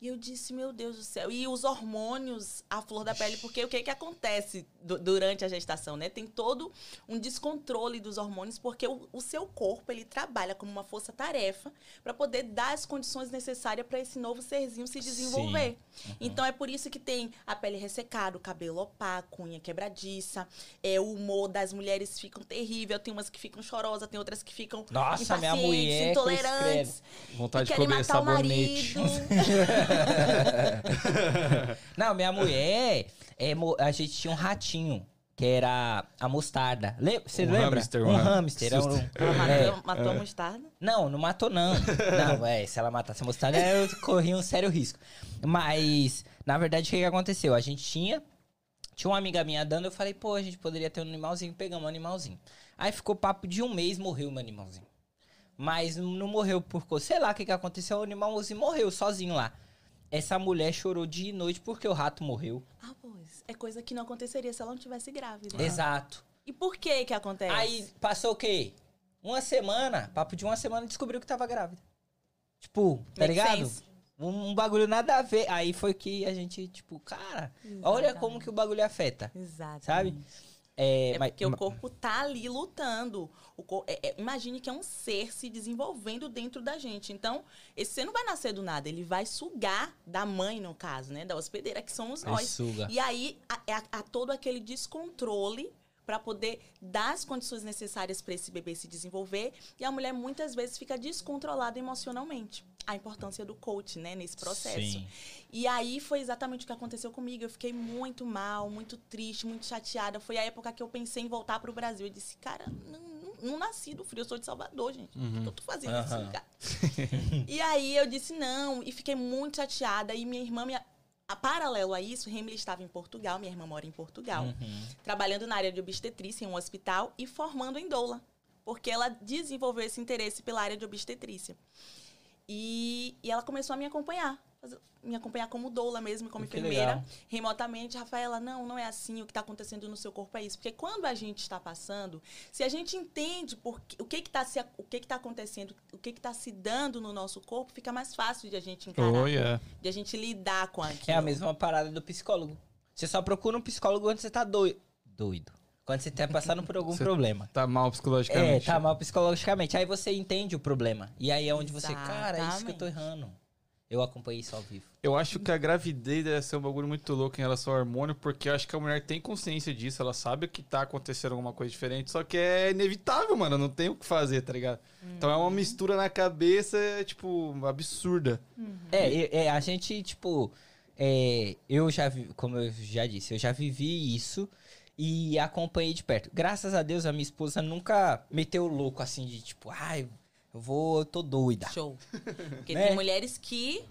E eu disse, meu Deus do céu. E os hormônios à flor da pele, porque o que que acontece du- durante a gestação, né? Tem todo um descontrole dos hormônios, porque o, o seu corpo, ele trabalha como uma força-tarefa para poder dar as condições necessárias para esse novo serzinho se desenvolver. Então é por isso que tem a pele ressecada, o cabelo opaco, unha quebradiça, é, o humor das mulheres ficam terrível, tem umas que ficam chorosas, tem outras que ficam Nossa, minha mulher, intolerantes. Vontade de comer matar sabonete. Não, minha mulher, é, a gente tinha um ratinho, que era a mostarda. Você Um lembra? hamster, um um hamster. era um-. Ela é. matou, matou a mostarda. Não, não matou não. Não, é, se ela matasse a mostarda, eu corria um sério risco. Mas, na verdade, o que, que aconteceu? A gente tinha, tinha uma amiga minha dando, eu falei, pô, a gente poderia ter um animalzinho, pegamos um animalzinho. Aí ficou papo de um mês, morreu meu animalzinho. Mas não morreu por sei lá o que, que aconteceu, o animalzinho morreu sozinho lá. Essa mulher chorou dia e noite porque o rato morreu. Ah, pois. É coisa que não aconteceria se ela não tivesse grávida. Exato. E por que que acontece? Aí passou o quê? Uma semana, papo de uma semana, descobriu que tava grávida. Tipo, tá Make ligado? sense. Um, um bagulho nada a ver. Aí foi que a gente, tipo, cara, olha como que o bagulho afeta, Exato. sabe? É, É mas- porque o corpo tá ali lutando. É- é- imagine que é um ser se desenvolvendo dentro da gente. Então, esse ser não vai nascer do nada. Ele vai sugar da mãe, no caso, né? Da hospedeira, que somos nós. suga. E aí, há, é- há todo aquele descontrole para poder dar as condições necessárias para esse bebê se desenvolver. E a mulher muitas vezes fica descontrolada emocionalmente. A importância do coach, né, nesse processo. Sim. E aí foi exatamente o que aconteceu comigo. Eu fiquei muito mal, muito triste, muito chateada. Foi a época que eu pensei em voltar pro Brasil. Eu disse, cara, não, não, não nasci do frio, eu sou de Salvador, gente. O que eu tô fazendo nesse Aham. lugar? e aí eu disse não, e fiquei muito chateada. E minha irmã, minha... a paralelo a isso, Remily estava em Portugal, minha irmã mora em Portugal, Uhum. trabalhando na área de obstetrícia em um hospital e formando em doula. Porque ela desenvolveu esse interesse pela área de obstetrícia. E, e ela começou a me acompanhar. Fazer- Me acompanhar como doula mesmo, como Que enfermeira, legal. remotamente. Rafaela, não, não é assim. O que está acontecendo no seu corpo é isso. Porque quando a gente está passando, se a gente entende por que- o que está se, o que que tá acontecendo, o que está se dando no nosso corpo, fica mais fácil de a gente encarar, Oh, yeah. de a gente lidar com aquilo. É a mesma parada do psicólogo. Você só procura um psicólogo quando você tá doido. Doido. Quando você tá passando por algum Você problema. Tá mal É, psicologicamente. tá mal psicologicamente. Aí você entende o problema. E aí é onde você, cara, é isso que eu tô Exatamente. errando. Eu acompanhei isso ao vivo. Eu acho que a gravidez deve ser um bagulho muito louco em relação ao hormônio, porque eu acho que a mulher tem consciência disso, ela sabe que tá acontecendo alguma coisa diferente, só que é inevitável, mano, não tem o que fazer, tá ligado? Então é uma mistura na cabeça, tipo, absurda. É, e- é, a gente, tipo, é, eu já vi, como eu já disse, eu já vivi isso e acompanhei de perto. Graças a Deus, a minha esposa nunca meteu o louco assim de tipo, ai, eu vou, eu tô doida. Show. Porque Né? tem mulheres que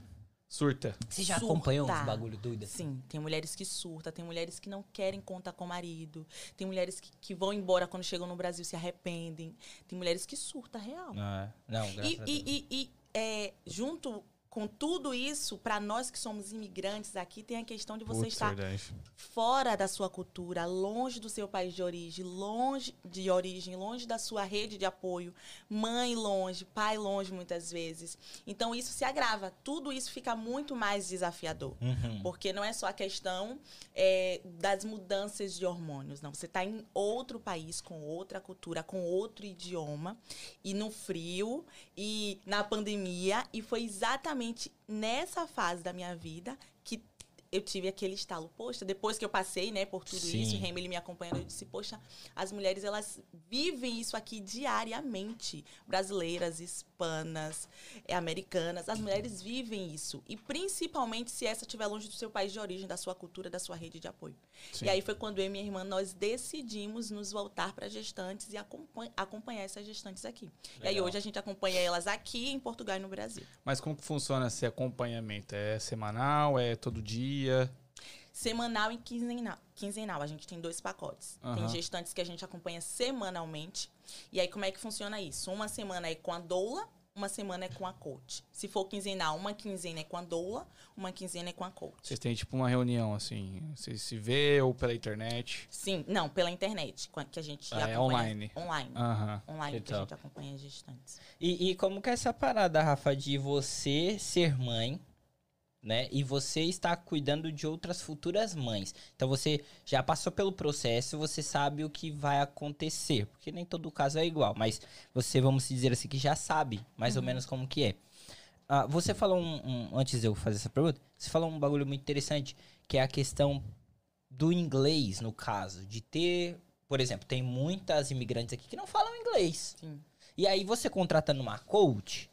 Surta. Você já Surta. acompanhou uns bagulho doido assim? Sim, tem mulheres que surtam, tem mulheres que não querem contar com o marido, tem mulheres que, que vão embora quando chegam no Brasil se arrependem, tem mulheres que surtam real. Não, é? Não, graças E, a Deus. e, e, e, é, junto com tudo isso, para nós que somos imigrantes aqui, tem a questão de você Putz, estar verdade. fora da sua cultura, longe do seu país de origem, longe de origem, longe da sua rede de apoio, mãe longe, pai longe muitas vezes. Então isso se agrava, tudo isso fica muito mais desafiador. Uhum. Porque não é só a questão é, das mudanças de hormônios, não. Você está em outro país, com outra cultura, com outro idioma, e no frio, e na pandemia, e foi exatamente nessa fase da minha vida que eu tive aquele estalo. Poxa, depois que eu passei, né, por tudo Sim. isso, o Remeli me acompanhando, eu disse, poxa, as mulheres, elas vivem isso aqui diariamente. Brasileiras, hispanas, é, americanas, as mulheres vivem isso. E principalmente se essa estiver longe do seu país de origem, da sua cultura, da sua rede de apoio. Sim. E aí foi quando eu e minha irmã, nós decidimos nos voltar para gestantes e acompan- acompanhar essas gestantes aqui. E aí Legal. hoje a gente acompanha elas aqui em Portugal e no Brasil. Mas como que funciona esse acompanhamento? É semanal? É todo dia? Semanal e quinzenal. Quinzenal, a gente tem dois pacotes. Aham. Tem gestantes que a gente acompanha semanalmente. E aí, como é que funciona isso? Uma semana é com a doula, uma semana é com a coach. Se for quinzenal, uma quinzena é com a doula, uma quinzena é com a coach. Vocês têm tipo uma reunião assim? Vocês se vê ou pela internet? Sim, não, pela internet, que a gente Ah, é acompanha. online. Online. Aham. Online, que a Então. gente acompanha as gestantes. E, e como que é essa parada, Rafa, de você ser mãe, né? E você estar cuidando de outras futuras mães. Então você já passou pelo processo, você sabe o que vai acontecer. Porque nem todo caso é igual, mas você, vamos dizer assim, que já sabe mais ou menos como que é. Ah, você falou um, um- Antes de eu fazer essa pergunta, você falou um bagulho muito interessante, que é a questão do inglês, no caso. De ter. Por exemplo, tem muitas imigrantes aqui que não falam inglês. Sim. E aí você contratando uma coach,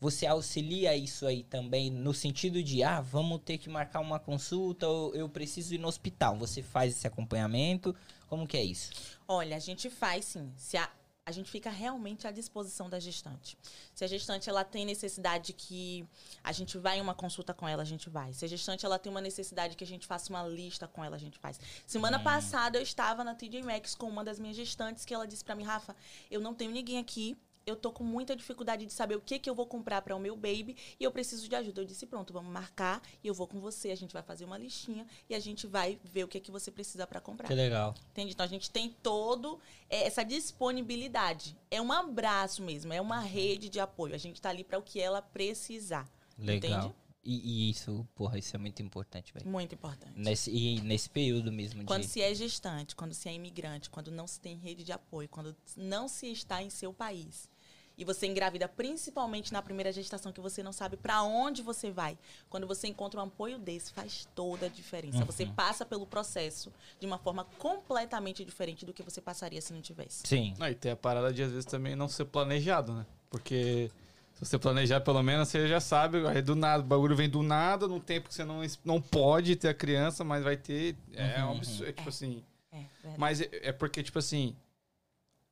você auxilia isso aí também no sentido de, ah, vamos ter que marcar uma consulta ou eu preciso ir no hospital. Você faz esse acompanhamento? Como que é isso? Olha, a gente faz sim. Se a, a gente fica realmente à disposição da gestante. Se a gestante ela tem necessidade que a gente vá em uma consulta com ela, a gente vai. Se a gestante ela tem uma necessidade que a gente faça uma lista com ela, a gente faz. Semana passada eu estava na TJ Maxx com uma das minhas gestantes que ela disse pra mim, Rafa, eu não tenho ninguém aqui. Eu tô com muita dificuldade de saber o que que eu vou comprar para o meu baby e eu preciso de ajuda. Eu disse, pronto, vamos marcar e eu vou com você. A gente vai fazer uma listinha e a gente vai ver o que que você precisa para comprar. legal. Entende? Então a gente tem todo é, essa disponibilidade. É um abraço mesmo, é uma rede de apoio. A gente tá ali para o que ela precisar. Legal. Entende? E, e isso, porra, isso é muito importante, velho. Muito importante. Nesse, e nesse período mesmo Quando de... se é gestante, quando se é imigrante, quando não se tem rede de apoio, quando não se está em seu país. E você engravida principalmente na primeira gestação, que você não sabe para onde você vai. Quando você encontra um apoio desse, faz toda a diferença. Você passa pelo processo de uma forma completamente diferente do que você passaria se não tivesse. Sim. Aí tem a parada de às vezes também não ser planejado, né? Porque se você planejar pelo menos, você já sabe, aí do nada, o bagulho vem do nada, num tempo que você não, não pode ter a criança, mas vai ter. É um absurdo. É tipo assim. É, verdade. Mas é, é porque, tipo assim.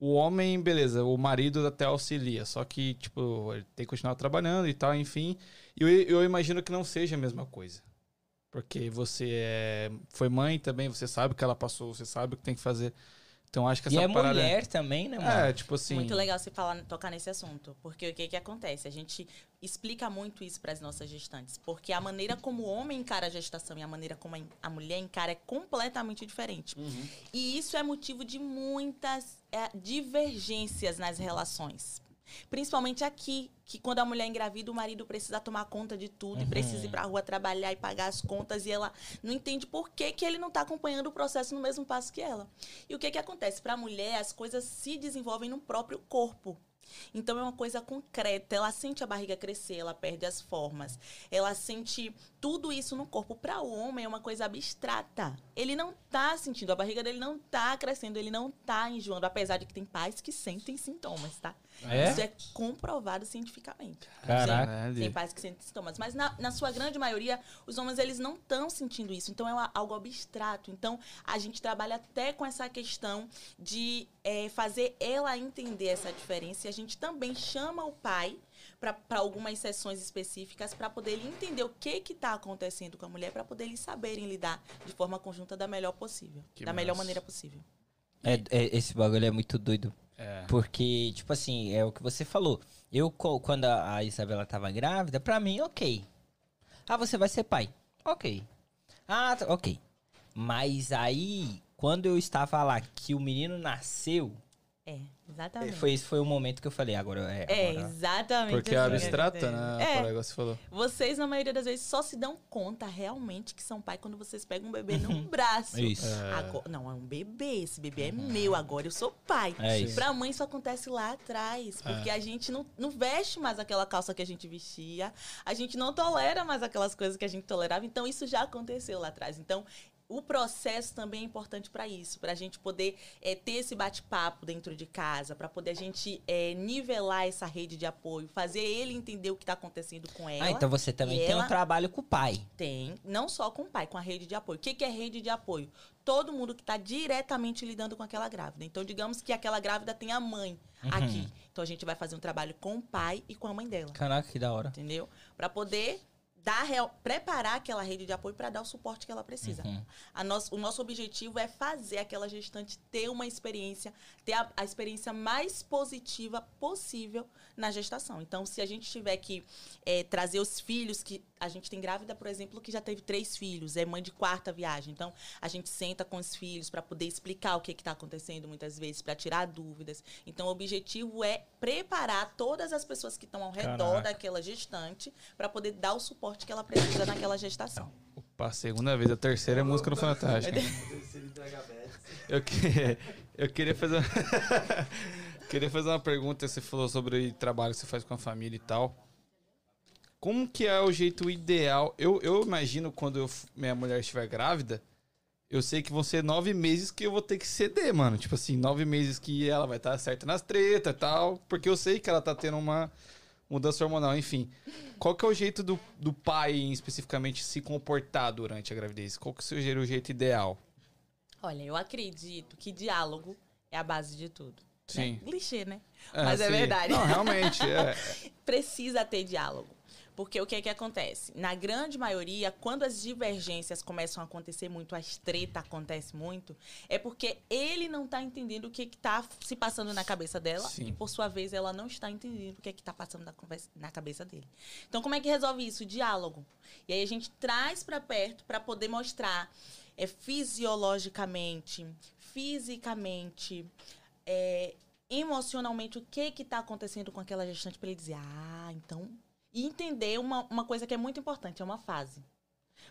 O homem, beleza, o marido até auxilia, só que, tipo, ele tem que continuar trabalhando e tal, enfim. E eu, eu imagino que não seja a mesma coisa. Porque você é, foi mãe também, você sabe o que ela passou, você sabe o que tem que fazer. Então acho que E essa é parada. mulher também, né, mano? É, tipo assim. Muito legal você falar, tocar nesse assunto, porque o que que acontece? A gente explica muito isso para as nossas gestantes, porque a maneira como o homem encara a gestação e a maneira como a- mulher encara é completamente diferente. E isso é motivo de muitas é, divergências nas relações. Principalmente aqui, que quando a mulher engravida, o marido precisa tomar conta de tudo e precisa ir pra rua trabalhar e pagar as contas e ela não entende por que, que ele não tá acompanhando o processo no mesmo passo que ela. E o que que acontece? Para a mulher, as coisas se desenvolvem no próprio corpo. Então é uma coisa concreta. Ela sente a barriga crescer, ela perde as formas. Ela sente tudo isso no corpo. Para o homem é uma coisa abstrata. Ele não tá sentindo, a barriga dele não tá crescendo, ele não tá enjoando, apesar de que tem pais que sentem sintomas, tá? É? Isso é comprovado cientificamente. Caraca. Tem pais que sentem sintomas. Mas na, na sua grande maioria, os homens eles não estão sentindo isso. Então é uma- algo abstrato. Então a gente trabalha até com essa questão de é, fazer ela entender essa diferença. E a gente também chama o pai para algumas sessões específicas para poder ele entender o que que tá acontecendo com a mulher, para poder eles saberem lidar de forma conjunta da melhor possível, Que da melhor massa. maneira possível. É, é- esse bagulho é muito doido. É. Porque, tipo assim, é o que você falou. Eu, co- quando a a Isabela tava grávida, pra mim, ok. Ah, você vai ser pai. Ok. Ah, tá- ok. Mas aí, quando eu estava lá, que o menino nasceu, É, exatamente. foi, esse foi o momento que eu falei, agora é. É, agora- exatamente. Porque é assim que abstrata, né? É. Igual você falou. Vocês, na maioria das vezes, só se dão conta realmente que são pai quando vocês pegam um bebê no braço. Isso. Agora- não, é um bebê. Esse bebê é meu. Agora eu sou pai. É isso. Pra mãe, isso acontece lá atrás. Porque a gente não, não veste mais aquela calça que a gente vestia. A gente não tolera mais aquelas coisas que a gente tolerava. Então, isso já aconteceu lá atrás. Então, o processo também é importante para isso, para a gente poder é, ter esse bate-papo dentro de casa, para poder a gente é, nivelar essa rede de apoio, fazer ele entender o que está acontecendo com ela. Ah, então você também tem um ela- trabalho com o pai. Tem, não só com o pai, com a rede de apoio. O que, que é rede de apoio? Todo mundo que está diretamente lidando com aquela grávida. Então, digamos que aquela grávida tem a mãe Uhum. aqui. Então, a gente vai fazer um trabalho com o pai e com a mãe dela. Caraca, que da hora. Entendeu? Para poder dar real- preparar aquela rede de apoio para dar o suporte que ela precisa. Uhum. A nosso, o nosso objetivo é fazer aquela gestante ter uma experiência, ter a, a experiência mais positiva possível na gestação. Então, se a gente tiver que eh, trazer os filhos, que a gente tem grávida, por exemplo, que já teve três filhos, é mãe de quarta viagem. Então, a gente senta com os filhos para poder explicar o que está acontecendo muitas vezes, para tirar dúvidas. Então, o objetivo é preparar todas as pessoas que estão ao redor Caraca. daquela gestante para poder dar o suporte que ela precisa naquela gestação. Opa, segunda vez, a terceira é música no Fantástico. Eu, que- eu queria fazer uma... queria fazer uma pergunta. Você falou sobre o trabalho que você faz com a família e tal. Como que é o jeito ideal? Eu, eu imagino quando eu minha mulher estiver grávida, eu sei que vão ser nove meses que eu vou ter que ceder, mano. Tipo assim, nove meses que ela vai estar certa nas tretas e tal. Porque eu sei que ela tá tendo uma mudança hormonal, enfim. Qual que é o jeito do, do pai, especificamente, se comportar durante a gravidez? Qual que seria o jeito ideal? Olha, eu acredito que diálogo é a base de tudo. Sim. Né? Clichê, né? Ah, Mas é sim. verdade. Não, realmente, é. Precisa ter diálogo. Porque o que é que acontece? Na grande maioria, quando as divergências começam a acontecer muito, as treta acontece muito, é porque ele não está entendendo o que está se passando na cabeça dela Sim. e, por sua vez, ela não está entendendo o que é está passando na, conversa- na cabeça dele. Então, como é que resolve isso? Diálogo. E aí a gente traz para perto para poder mostrar é, fisiologicamente, fisicamente, é, emocionalmente o que que tá acontecendo com aquela gestante para ele dizer, ah, então e entender uma, uma coisa que é muito importante, é uma fase.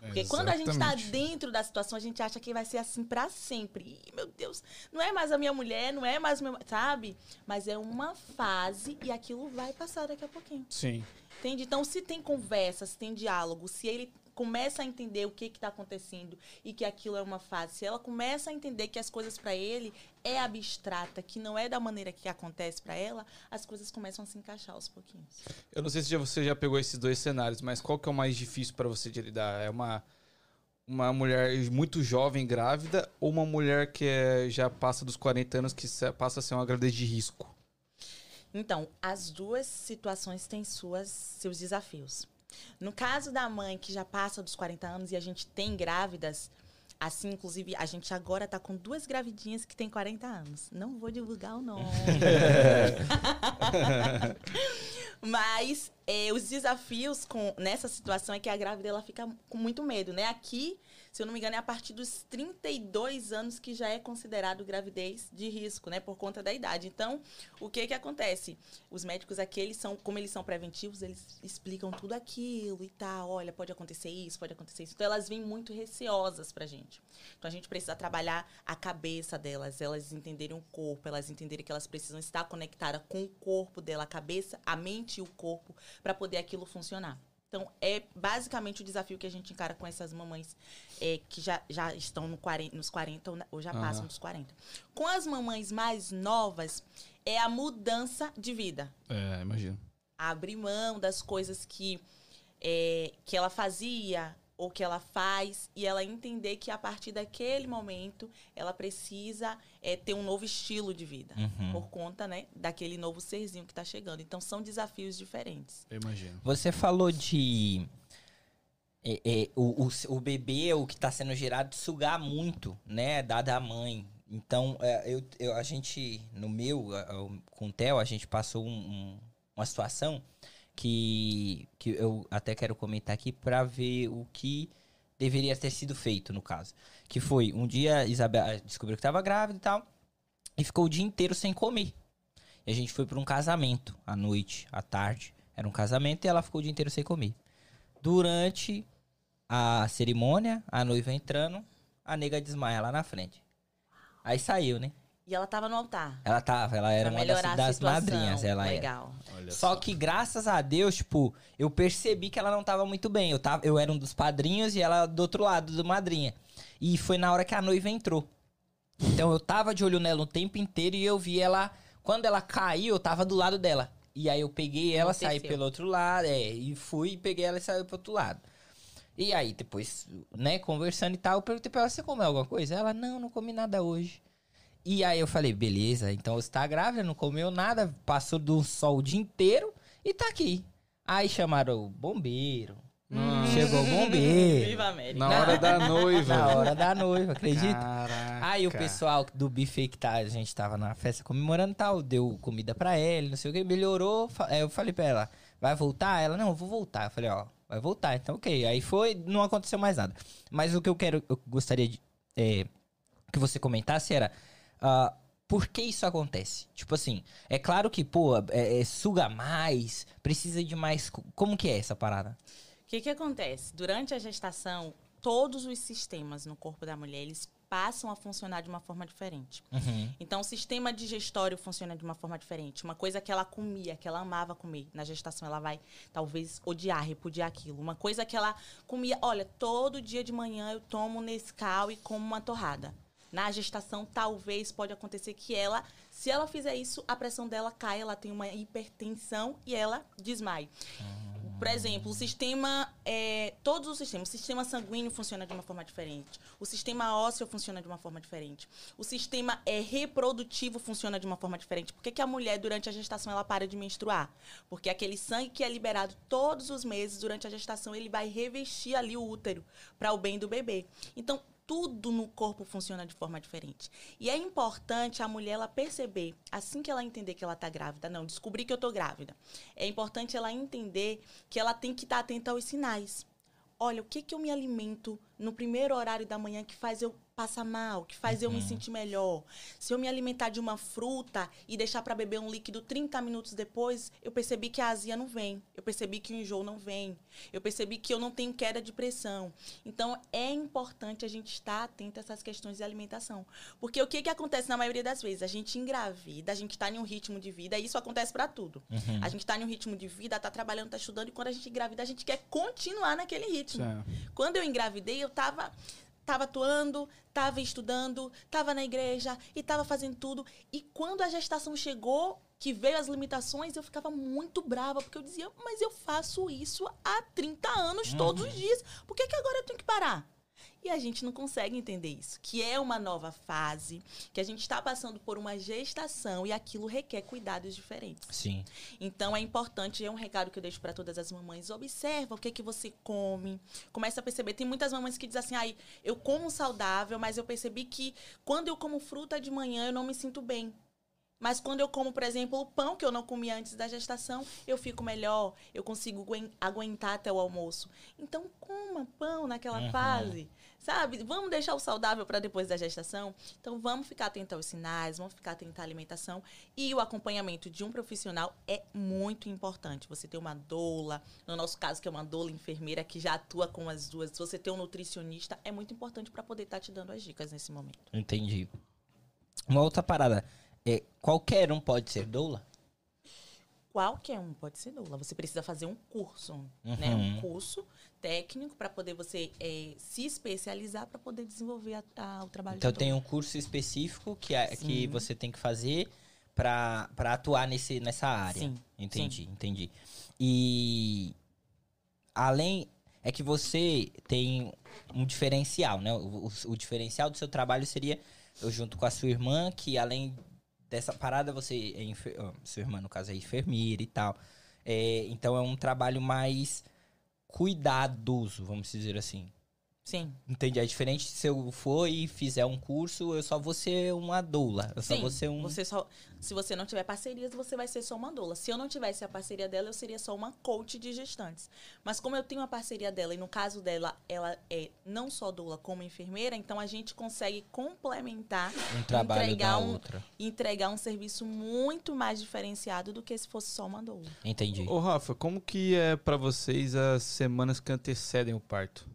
Porque quando a gente está Exatamente. dentro da situação, a gente acha que vai ser assim para sempre. Ih, meu Deus, não é mais a minha mulher, não é mais o meu, sabe? Mas é uma fase e aquilo vai passar daqui a pouquinho. Sim. Entende? Então, se tem conversa, se tem diálogo, se ele começa a entender o que está acontecendo e que aquilo é uma fase, se ela começa a entender que as coisas para ele é abstrata, que não é da maneira que acontece para ela, as coisas começam a se encaixar aos pouquinhos. Eu não sei se você já pegou esses dois cenários, mas qual que é o mais difícil pra você de lidar? É uma, uma mulher muito jovem grávida ou uma mulher que é- já passa dos 40 anos que passa a ser uma gravidez de risco? Então, as duas situações têm suas, seus desafios. No caso da mãe que já passa dos 40 anos e a gente tem grávidas, assim, inclusive, a gente agora tá com duas gravidinhas que têm 40 anos. Não vou divulgar o nome. Mas é, os desafios com, nessa situação é que a grávida ela fica com muito medo, né? Aqui, se eu não me engano, é a partir dos 32 anos que já é considerado gravidez de risco, né? Por conta da idade. Então, o que que acontece? Os médicos aqui, eles são, como eles são preventivos, eles explicam tudo aquilo e tal. Olha, pode acontecer isso, pode acontecer isso. Então, elas vêm muito receosas pra gente. Então, a gente precisa trabalhar a cabeça delas, elas entenderem o corpo, elas entenderem que elas precisam estar conectadas com o corpo dela, a cabeça, a mente e o corpo, para poder aquilo funcionar. Então, é basicamente o desafio que a gente encara com essas mamães é, que já, já estão no 40, nos 40 ou já passam dos 40. Com as mamães mais novas, é a mudança de vida É, imagino. abrir mão das coisas que, é, que ela fazia ou que ela faz e ela entender que a partir daquele momento ela precisa é, ter um novo estilo de vida Uhum. por conta né daquele novo serzinho que está chegando então são desafios diferentes Eu imagino. Você falou de. é, é, o, o, o bebê, o que tá sendo gerado, sugar muito, né? Da da mãe. Então, é, eu, eu- a gente, no meu, a- a- com o Theo, a gente passou um- um- uma situação que, que eu até quero comentar aqui pra ver o que deveria ter sido feito, no caso. Que foi, um dia a Isabela descobriu que tava grávida e tal, e ficou o dia inteiro sem comer. E a gente foi pra um casamento, à noite, à tarde. Era um casamento e ela ficou o dia inteiro sem comer. Durante a cerimônia, a noiva entrando, a nega desmaia lá na frente. Aí saiu, né? e ela estava no altar Ela tava, ela era uma das, das madrinhas, ela era. legal Olha Só que graças a Deus, tipo, eu percebi que ela não tava muito bem. Eu, tava, eu era um dos padrinhos e ela do outro lado do madrinha. E foi na hora que a noiva entrou. Então eu tava de olho nela o tempo inteiro e eu vi ela. Quando ela caiu, eu tava do lado dela. E aí eu peguei ela, saí Aconteceu. pelo outro lado, é, e fui, peguei ela e saí pro outro lado. E aí, depois, né, conversando e tal, eu perguntei pra ela, você comeu alguma coisa? Ela, não, não comi nada hoje. E aí eu falei, beleza, então você tá grávida, não comeu nada, passou do sol o dia inteiro e tá aqui. Aí chamaram o bombeiro. Chegou o bombeiro. Viva América. Na hora da noiva. Na hora da noiva, acredita? Caraca. Aí o pessoal do buffet que tá, a gente tava na festa comemorando e tal, deu comida pra ela, não sei o que, melhorou. Eu falei pra ela, vai voltar? Ela, não, eu vou voltar. Eu falei, ó, vai voltar, então ok. Aí foi, não aconteceu mais nada. Mas o que eu quero, eu gostaria de é, que você comentasse era. ah, por que isso acontece? Tipo assim, é claro que, pô, é- é, suga mais, precisa de mais. co- Como que é essa parada? O que, que acontece? Durante a gestação, todos os sistemas no corpo da mulher, eles passam a funcionar de uma forma diferente. Uhum. Então, o sistema digestório funciona de uma forma diferente. Uma coisa que ela comia, que ela amava comer, na gestação ela vai, talvez, odiar, repudiar aquilo. Uma coisa que ela comia, olha, todo dia de manhã eu tomo Nescau e como uma torrada. Na gestação, talvez pode acontecer que ela, se ela fizer isso, a pressão dela cai, ela tem uma hipertensão e ela desmaia. Por exemplo, o sistema, é, todos os sistemas, o sistema sanguíneo funciona de uma forma diferente, o sistema ósseo funciona de uma forma diferente, o sistema é, reprodutivo funciona de uma forma diferente. Por que, que a mulher, durante a gestação, ela para de menstruar? Porque aquele sangue que é liberado todos os meses durante a gestação, ele vai revestir ali o útero para o bem do bebê. Então, tudo no corpo funciona de forma diferente. E é importante a mulher ela perceber, assim que ela entender que ela está grávida, não, descobrir que eu estou grávida. É importante ela entender que ela tem que estar atenta aos sinais. Olha, o que, que eu me alimento no primeiro horário da manhã que faz eu passar mal, que faz eu me sentir melhor? Se eu me alimentar de uma fruta e deixar para beber um líquido 30 minutos depois, eu percebi que a azia não vem. Eu percebi que o enjoo não vem. Eu percebi que eu não tenho queda de pressão. Então, é importante a gente estar atento a essas questões de alimentação. Porque o que, que acontece na maioria das vezes? A gente engravida, a gente está em um ritmo de vida, e isso acontece para tudo. Uhum. A gente está em um ritmo de vida, está trabalhando, está estudando, e quando a gente engravida, a gente quer continuar naquele ritmo. É. Quando eu engravidei, eu tava, tava atuando, tava estudando, tava na igreja e tava fazendo tudo. E quando a gestação chegou, que veio as limitações, eu ficava muito brava, porque eu dizia, mas eu faço isso há 30 anos, todos os dias. Por que, que agora eu tenho que parar? E a gente não consegue entender isso, que é uma nova fase, que a gente está passando por uma gestação e aquilo requer cuidados diferentes. Sim. Então é importante, é um recado que eu deixo para todas as mamães. Observa o que que você come. Começa a perceber. Tem muitas mamães que dizem assim: "Ai, eu como saudável, mas eu percebi que quando eu como fruta de manhã eu não me sinto bem". Mas quando eu como, por exemplo, o pão que eu não comia antes da gestação, eu fico melhor, eu consigo aguen- aguentar até o almoço. Então, coma pão naquela Uhum. fase, sabe? Vamos deixar o saudável para depois da gestação. Então, vamos ficar atento aos sinais, vamos ficar atento à alimentação e o acompanhamento de um profissional é muito importante. Você ter uma doula, no nosso caso que é uma doula enfermeira que já atua com as duas, se você ter um nutricionista, é muito importante para poder estar te dando as dicas nesse momento. Entendi. Uma outra parada. É, qualquer um pode ser doula? Qualquer um pode ser doula. Você precisa fazer um curso, Uhum. né? Um curso técnico para poder você eh, se especializar para poder desenvolver a- a- o trabalho Então tem um curso específico que, é, que Sim. você tem que fazer pra atuar nesse, nessa área. Sim, Entendi, entendi. E além. é que você tem um diferencial, né? O, o- o diferencial do seu trabalho seria, eu junto com a sua irmã, que além dessa parada, você é enfer... no caso, é enfermeira e tal. É, então é um trabalho mais cuidadoso, vamos dizer assim. Sim. Entendi. É diferente se eu for e fizer um curso, eu só vou ser uma doula. Eu só Sim, vou ser um. você só, se você não tiver parcerias, você vai ser só uma doula. Se eu não tivesse a parceria dela, eu seria só uma coach de gestantes. Mas como eu tenho a parceria dela e no caso dela, ela é não só doula como enfermeira, então a gente consegue complementar, um trabalho entregar da um- outra. entregar um serviço muito mais diferenciado do que se fosse só uma doula. Entendi. Ô, Rafa, como que é pra vocês as semanas que antecedem o parto?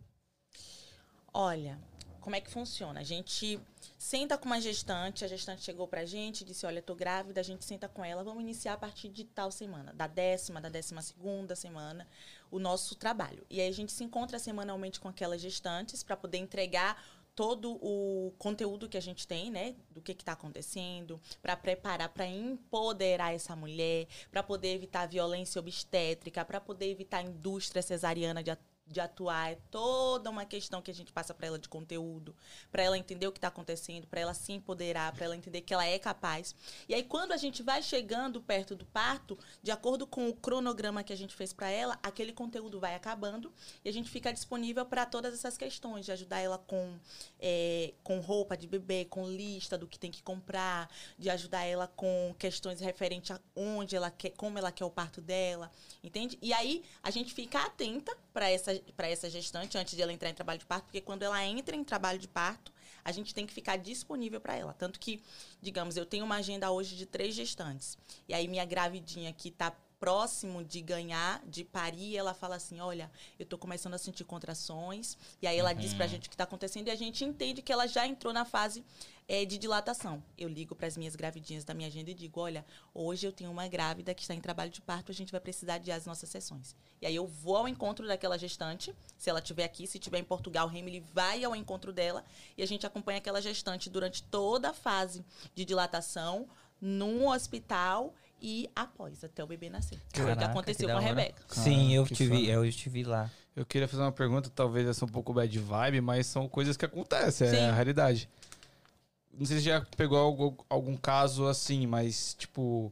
Olha, como é que funciona? A gente senta com uma gestante, a gestante chegou pra gente, disse, olha, tô grávida, a gente senta com ela, vamos iniciar a partir de tal semana, da décima, da décima segunda semana, o nosso trabalho. E aí a gente se encontra semanalmente com aquelas gestantes para poder entregar todo o conteúdo que a gente tem, né, do que está acontecendo, para preparar, para empoderar essa mulher, para poder evitar violência obstétrica, para poder evitar a indústria cesariana de, de atuar. É toda uma questão que a gente passa para ela de conteúdo, para ela entender o que está acontecendo, para ela se empoderar, para ela entender que ela é capaz. E aí, quando a gente vai chegando perto do parto, de acordo com o cronograma que a gente fez para ela, aquele conteúdo vai acabando e a gente fica disponível para todas essas questões, de ajudar ela com, é, com roupa de bebê, com lista do que tem que comprar, de ajudar ela com questões referentes a onde ela quer, como ela quer o parto dela, entende? E aí a gente fica atenta para essa, para essa gestante antes de ela entrar em trabalho de parto, porque quando ela entra em trabalho de parto, a gente tem que ficar disponível para ela. Tanto que, digamos, eu tenho uma agenda hoje de três gestantes. E aí minha gravidinha que tá próximo de ganhar, de parir, ela fala assim, olha, eu tô começando a sentir contrações. E aí ela diz pra gente o que tá acontecendo e a gente entende que ela já entrou na fase eh, de dilatação. Eu ligo para as minhas gravidinhas da minha agenda e digo, olha, hoje eu tenho uma grávida que está em trabalho de parto, a gente vai precisar de as nossas sessões. E aí eu vou ao encontro daquela gestante, se ela estiver aqui, se estiver em Portugal, o Remily vai ao encontro dela e a gente acompanha aquela gestante durante toda a fase de dilatação num hospital e após, até o bebê nascer. Foi o que Caraca, aconteceu que com a. Rebeca. Sim, eu que tive, foda. eu estive lá. Eu queria fazer uma pergunta, talvez essa um pouco bad vibe, mas são coisas que acontecem, é Sim. a realidade. Não sei se já pegou algo- algum caso assim, mas, tipo,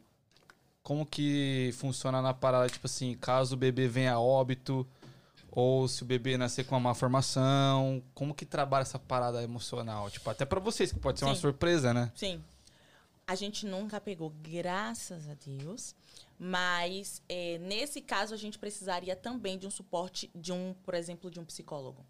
como que funciona na parada, tipo assim, caso o bebê venha a óbito, ou se o bebê nascer com uma má formação, como que trabalha essa parada emocional? Tipo, até pra vocês, que pode ser uma Sim. surpresa, né? Sim. A gente nunca pegou, graças a Deus. Mas eh, nesse caso a gente precisaria também de um suporte de um, por exemplo, de um psicólogo.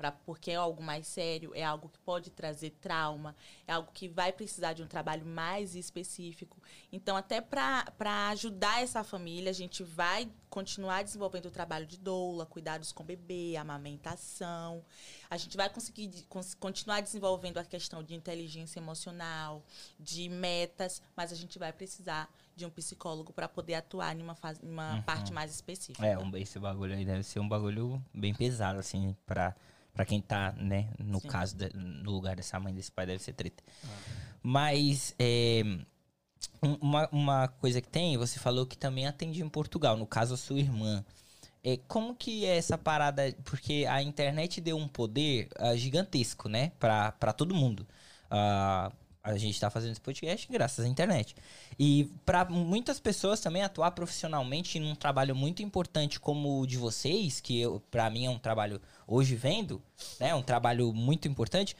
Pra, porque é algo mais sério, é algo que pode trazer trauma, é algo que vai precisar de um trabalho mais específico. Então, até para ajudar essa família, a gente vai continuar desenvolvendo o trabalho de doula, cuidados com o bebê, amamentação. A gente vai conseguir cons- continuar desenvolvendo a questão de inteligência emocional, de metas, mas a gente vai precisar de um psicólogo para poder atuar em uma, fase, em uma Uhum. parte mais específica. É, um, esse bagulho aí deve ser um bagulho bem pesado, assim, pra, pra quem tá, né, no Sim. caso, de- no lugar dessa mãe, desse pai, deve ser treta. Mas, é, um- uma, uma coisa que tem, você falou que também atende em Portugal, no caso, a sua irmã. É, como que é essa parada? Porque a internet deu um poder ah, gigantesco, né? Pra todo mundo. Ah, a gente tá fazendo esse podcast graças à internet. E para muitas pessoas também atuar profissionalmente num trabalho muito importante como o de vocês, que para mim é um trabalho hoje vendo, né? Um trabalho muito importante.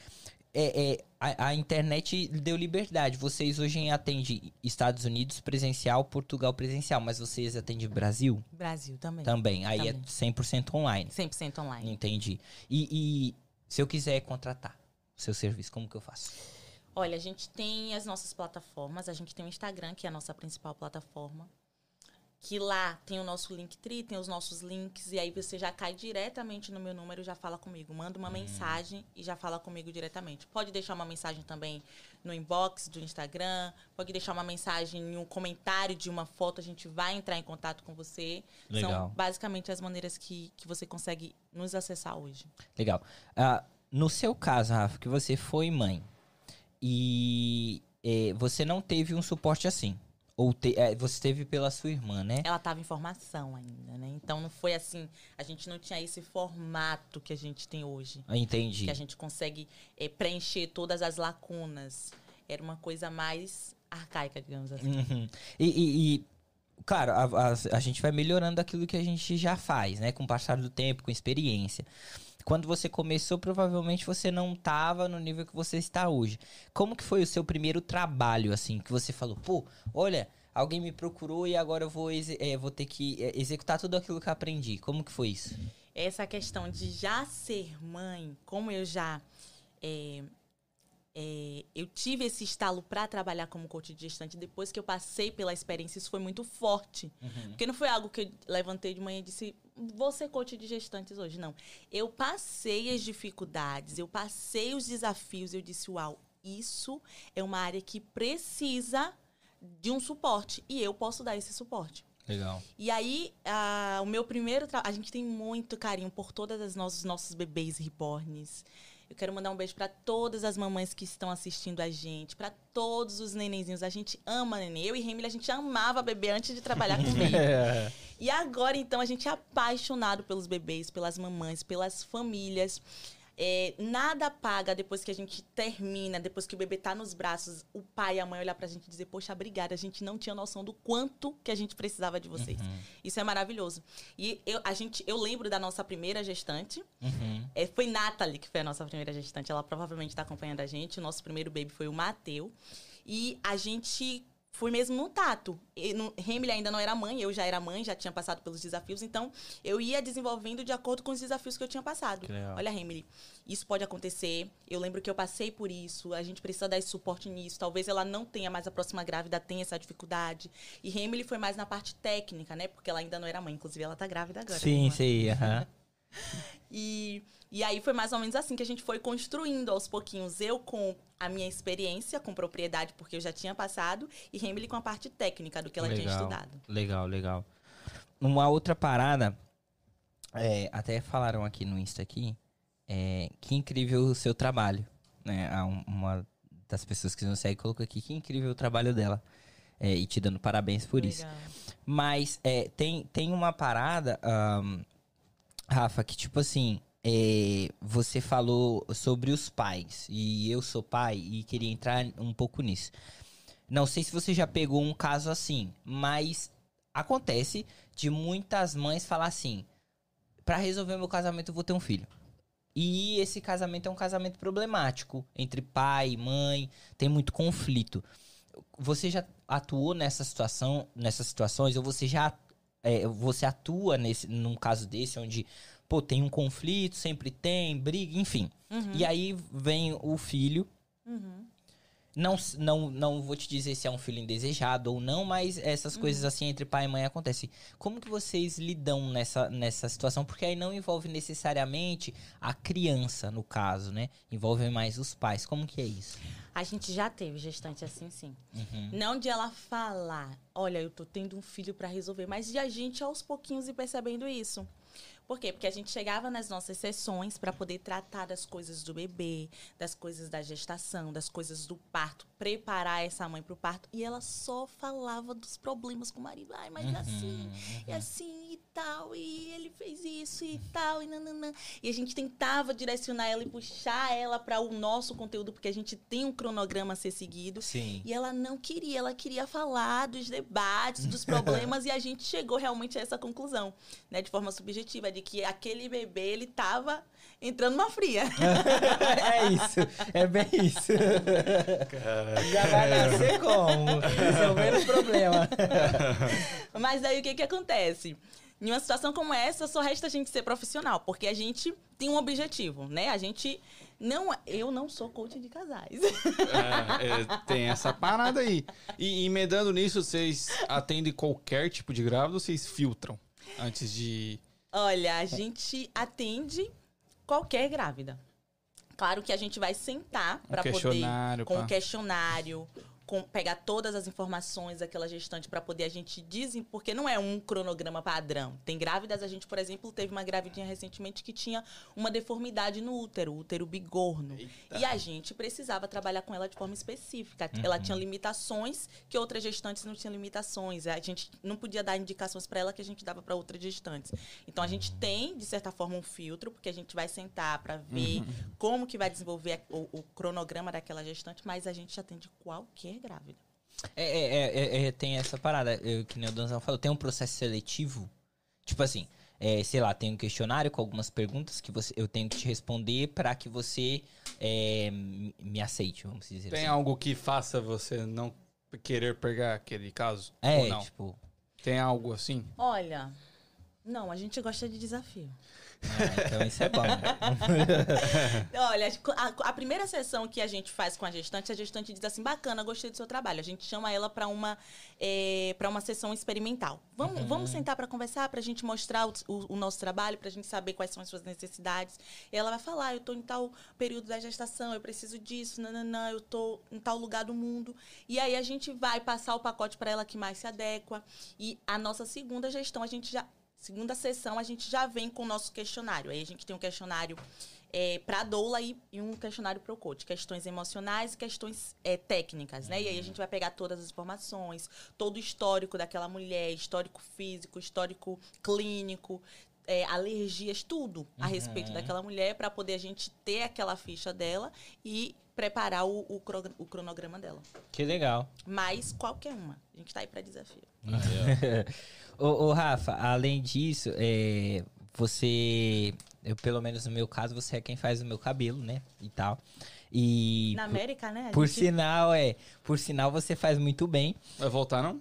É, é, a, a internet deu liberdade. Vocês hoje atendem Estados Unidos presencial, Portugal presencial, mas vocês atendem Brasil Brasil também. também. Aí Também. é 100% online. 100% online. Entendi. E, e se eu quiser contratar o seu serviço, como que eu faço? Olha, a gente tem as nossas plataformas. A gente tem o Instagram, que é a nossa principal plataforma. Que lá tem o nosso Linktree, tem os nossos links. E aí você já cai diretamente no meu número e já fala comigo. Manda uma mensagem e já fala comigo diretamente. Pode deixar uma mensagem também no inbox do Instagram. Pode deixar uma mensagem em um comentário de uma foto. A gente vai entrar em contato com você. Legal. São basicamente as maneiras que, que você consegue nos acessar hoje. Legal. Ah, no seu caso, Rafa, que você foi mãe e eh, você não teve um suporte assim. Ou te- é, você teve pela sua irmã, né? Ela estava em formação ainda, né? Então não foi assim, a gente não tinha esse formato que a gente tem hoje. Eu Entendi. Que a gente consegue eh, preencher todas as lacunas. Era uma coisa mais arcaica, digamos assim. Uhum. E, e- e, claro, a, a- a gente vai melhorando aquilo que a gente já faz, né? Com o passar do tempo, com experiência. Quando você começou, provavelmente você não estava no nível que você está hoje. Como que foi o seu primeiro trabalho, assim, que você falou, pô, olha, alguém me procurou e agora eu vou, eh, vou ter que eh, executar tudo aquilo que eu aprendi. Como que foi isso? Essa questão de já ser mãe, como eu já. eh, eh, eu tive esse estalo para trabalhar como coach de gestante depois que eu passei pela experiência, isso foi muito forte. Porque não foi algo que eu levantei de manhã e disse, vou ser coach de gestantes hoje. Não. Eu passei as dificuldades, eu passei os desafios, eu disse, uau, isso é uma área que precisa de um suporte. E eu posso dar esse suporte. Legal. E aí, ah, o meu primeiro trabalho. A gente tem muito carinho por todas as nossos, nossos bebês reborns. Eu quero mandar um beijo para todas as mamães que estão assistindo a gente, para todos os nenenzinhos. A gente ama neném. Eu e Remily, a gente amava bebê antes de trabalhar comigo. E agora, então, a gente é apaixonado pelos bebês, pelas mamães, pelas famílias. É, nada paga depois que a gente termina, depois que o bebê tá nos braços, o pai e a mãe olhar pra gente e dizer, poxa, obrigada, a gente não tinha noção do quanto que a gente precisava de vocês. Isso é maravilhoso. E eu, a gente, eu lembro da nossa primeira gestante, Uhum. é, foi Nathalie que foi a nossa primeira gestante. Ela provavelmente está acompanhando a gente. O nosso primeiro baby foi o Mateu. E a gente foi mesmo no tato. E no- Emily ainda não era mãe, eu já era mãe, já tinha passado pelos desafios. Então, eu ia desenvolvendo de acordo com os desafios que eu tinha passado. Olha, Emily, isso pode acontecer. Eu lembro que eu passei por isso. A gente precisa dar esse suporte nisso. Talvez ela não tenha mais a próxima grávida, tenha essa dificuldade. E Emily foi mais na parte técnica, né? Porque ela ainda não era mãe. Inclusive, ela tá grávida agora. Sim, né, sei. aham. e, e aí foi mais ou menos assim que a gente foi construindo aos pouquinhos. Eu com a minha experiência com propriedade, porque eu já tinha passado, e Emily com a parte técnica do que ela tinha Legal. estudado. Legal, legal. Uma outra parada, é, até falaram aqui no Insta aqui, é, que incrível o seu trabalho, né? Um- Uma das pessoas que nos segue colocou aqui, que incrível o trabalho dela. é, e te dando parabéns por isso. Legal. Mas é, tem, tem uma parada, ahn, Rafa, que tipo assim, é, você falou sobre os pais. E eu sou pai e queria entrar um pouco nisso. Não sei se você já pegou um caso assim, mas acontece de muitas mães falar assim: pra resolver meu casamento eu vou ter um filho. E esse casamento é um casamento problemático entre pai e mãe, tem muito conflito. Você já atuou nessa situação, nessas situações, ou você já é, você atua nesse, num caso desse onde pô, tem um conflito, sempre tem, briga, enfim. Uhum. E aí vem o filho Uhum. não, não, não vou te dizer se é um filho indesejado ou não, mas essas Uhum. coisas assim entre pai e mãe acontecem. Como que vocês lidam nessa, nessa situação? Porque aí não envolve necessariamente a criança, no caso, né? Envolve mais os pais. Como que é isso? A gente já teve gestante assim, sim. Uhum. Não de ela falar, olha, eu tô tendo um filho pra resolver, mas de a gente aos pouquinhos ir percebendo isso. Por quê? Porque a gente chegava nas nossas sessões para poder tratar das coisas do bebê, das coisas da gestação, das coisas do parto, preparar essa mãe pro parto, e ela só falava dos problemas com o marido. Ai, mas assim, e assim e tal, e ele fez isso e tal, e nananã. E a gente tentava direcionar ela e puxar ela para o nosso conteúdo, porque a gente tem um cronograma a ser seguido. Sim. E ela não queria, ela queria falar dos debates, dos problemas, e a gente chegou realmente a essa conclusão, né, de forma subjetiva, de que aquele bebê, ele tava entrando numa fria. é isso, é bem isso. Já vai nascer como? Resolvendo o problema. Mas aí o que que acontece? Em uma situação como essa, só resta a gente ser profissional, porque a gente tem um objetivo, né? A gente não, eu não sou coach de casais. É, é, tem essa parada aí. E emendando nisso, vocês atendem qualquer tipo de grávida ou vocês filtram antes de. Olha, a gente atende qualquer grávida. Claro que a gente vai sentar para poder questionário, com pá. um questionário, com- pegar todas as informações daquela gestante para poder a gente dizer, porque não é um cronograma padrão. Tem grávidas, a gente, por exemplo, teve uma gravidinha recentemente que tinha uma deformidade no útero, útero bigorno. E a gente precisava trabalhar com ela de forma específica. Ela tinha limitações que outras gestantes não tinham limitações. A gente não podia dar indicações para ela que a gente dava para outras gestantes. Então a gente tem, de certa forma, um filtro, porque a gente vai sentar para ver como que vai desenvolver o, o cronograma daquela gestante, mas a gente atende qualquer grávida. É, é, é, é, é, tem essa parada, eu, que nem o Donzão falou, tem um processo seletivo. Tipo assim, é, sei lá, tem um questionário com algumas perguntas que você, eu tenho que te responder pra que você é, me me aceite, vamos dizer Tem assim. algo que faça você não querer pegar aquele caso? É, Ou não? tipo, Tem algo assim? Olha, não, a gente gosta de desafio. Ah, então isso é bom. Olha, a, a primeira sessão que a gente faz com a gestante, a gestante diz assim, bacana, gostei do seu trabalho. A gente chama ela para uma, é, uma sessão experimental. Vamos, vamos sentar para conversar, para a gente mostrar o, o- o nosso trabalho, para a gente saber quais são as suas necessidades. E ela vai falar, eu estou em tal período da gestação, eu preciso disso, nananã, eu estou em tal lugar do mundo. E aí a gente vai passar o pacote para ela que mais se adequa. E a nossa segunda gestão, a gente já... Segunda sessão, a gente já vem com o nosso questionário. Aí a gente tem um questionário é, para a doula e, e um questionário para o coach. Questões emocionais e questões é, técnicas, né? E aí a gente vai pegar todas as informações, todo o histórico daquela mulher, histórico físico, histórico clínico, é, alergias, tudo a respeito daquela mulher para poder a gente ter aquela ficha dela e preparar o, o cro- o cronograma dela. que legal. Mas qualquer uma. A gente tá aí para desafio. ô, ô, Rafa, além disso, é, você, eu, pelo menos no meu caso, você é quem faz o meu cabelo, né? E tal. E Na América, né? a por gente- sinal, é, por sinal você faz muito bem. Vai voltar, não?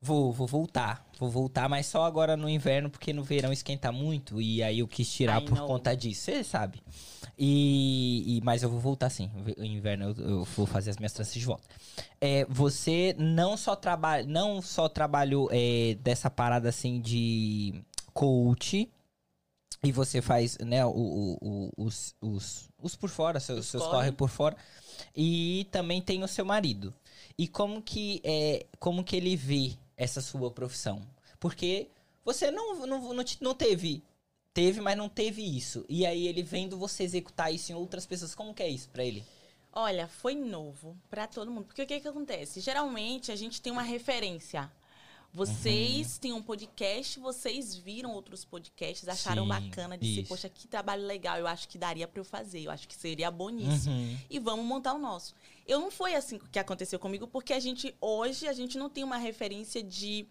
Vou, vou voltar. Vou voltar, mas só agora no inverno, porque no verão esquenta muito. E aí eu quis tirar I por know. conta disso. Você sabe. E, e- mas eu vou voltar sim. No inverno eu, eu vou fazer as minhas tranças de volta. É, você não só trabalha, não só trabalhou é, dessa parada assim de coach. E você faz, né, o, o- o- os, os, os por fora, seus, Os seus corre. corre por fora. E também tem o seu marido. E como que é, como que ele vê essa sua profissão? Porque você não, não, não, te- não teve, teve, mas não teve isso. E aí ele vendo você executar isso em outras pessoas, como que é isso pra ele? Olha, foi novo pra todo mundo. Porque o que que acontece? Geralmente a gente tem uma referência. Vocês têm um podcast, vocês viram outros podcasts, acharam Sim, bacana, disse, isso. poxa, que trabalho legal, eu acho que daria pra eu fazer, eu acho que seria boníssimo. Uhum. E vamos montar o nosso. Eu não foi assim que aconteceu comigo, porque a gente, hoje, a gente não tem uma referência de,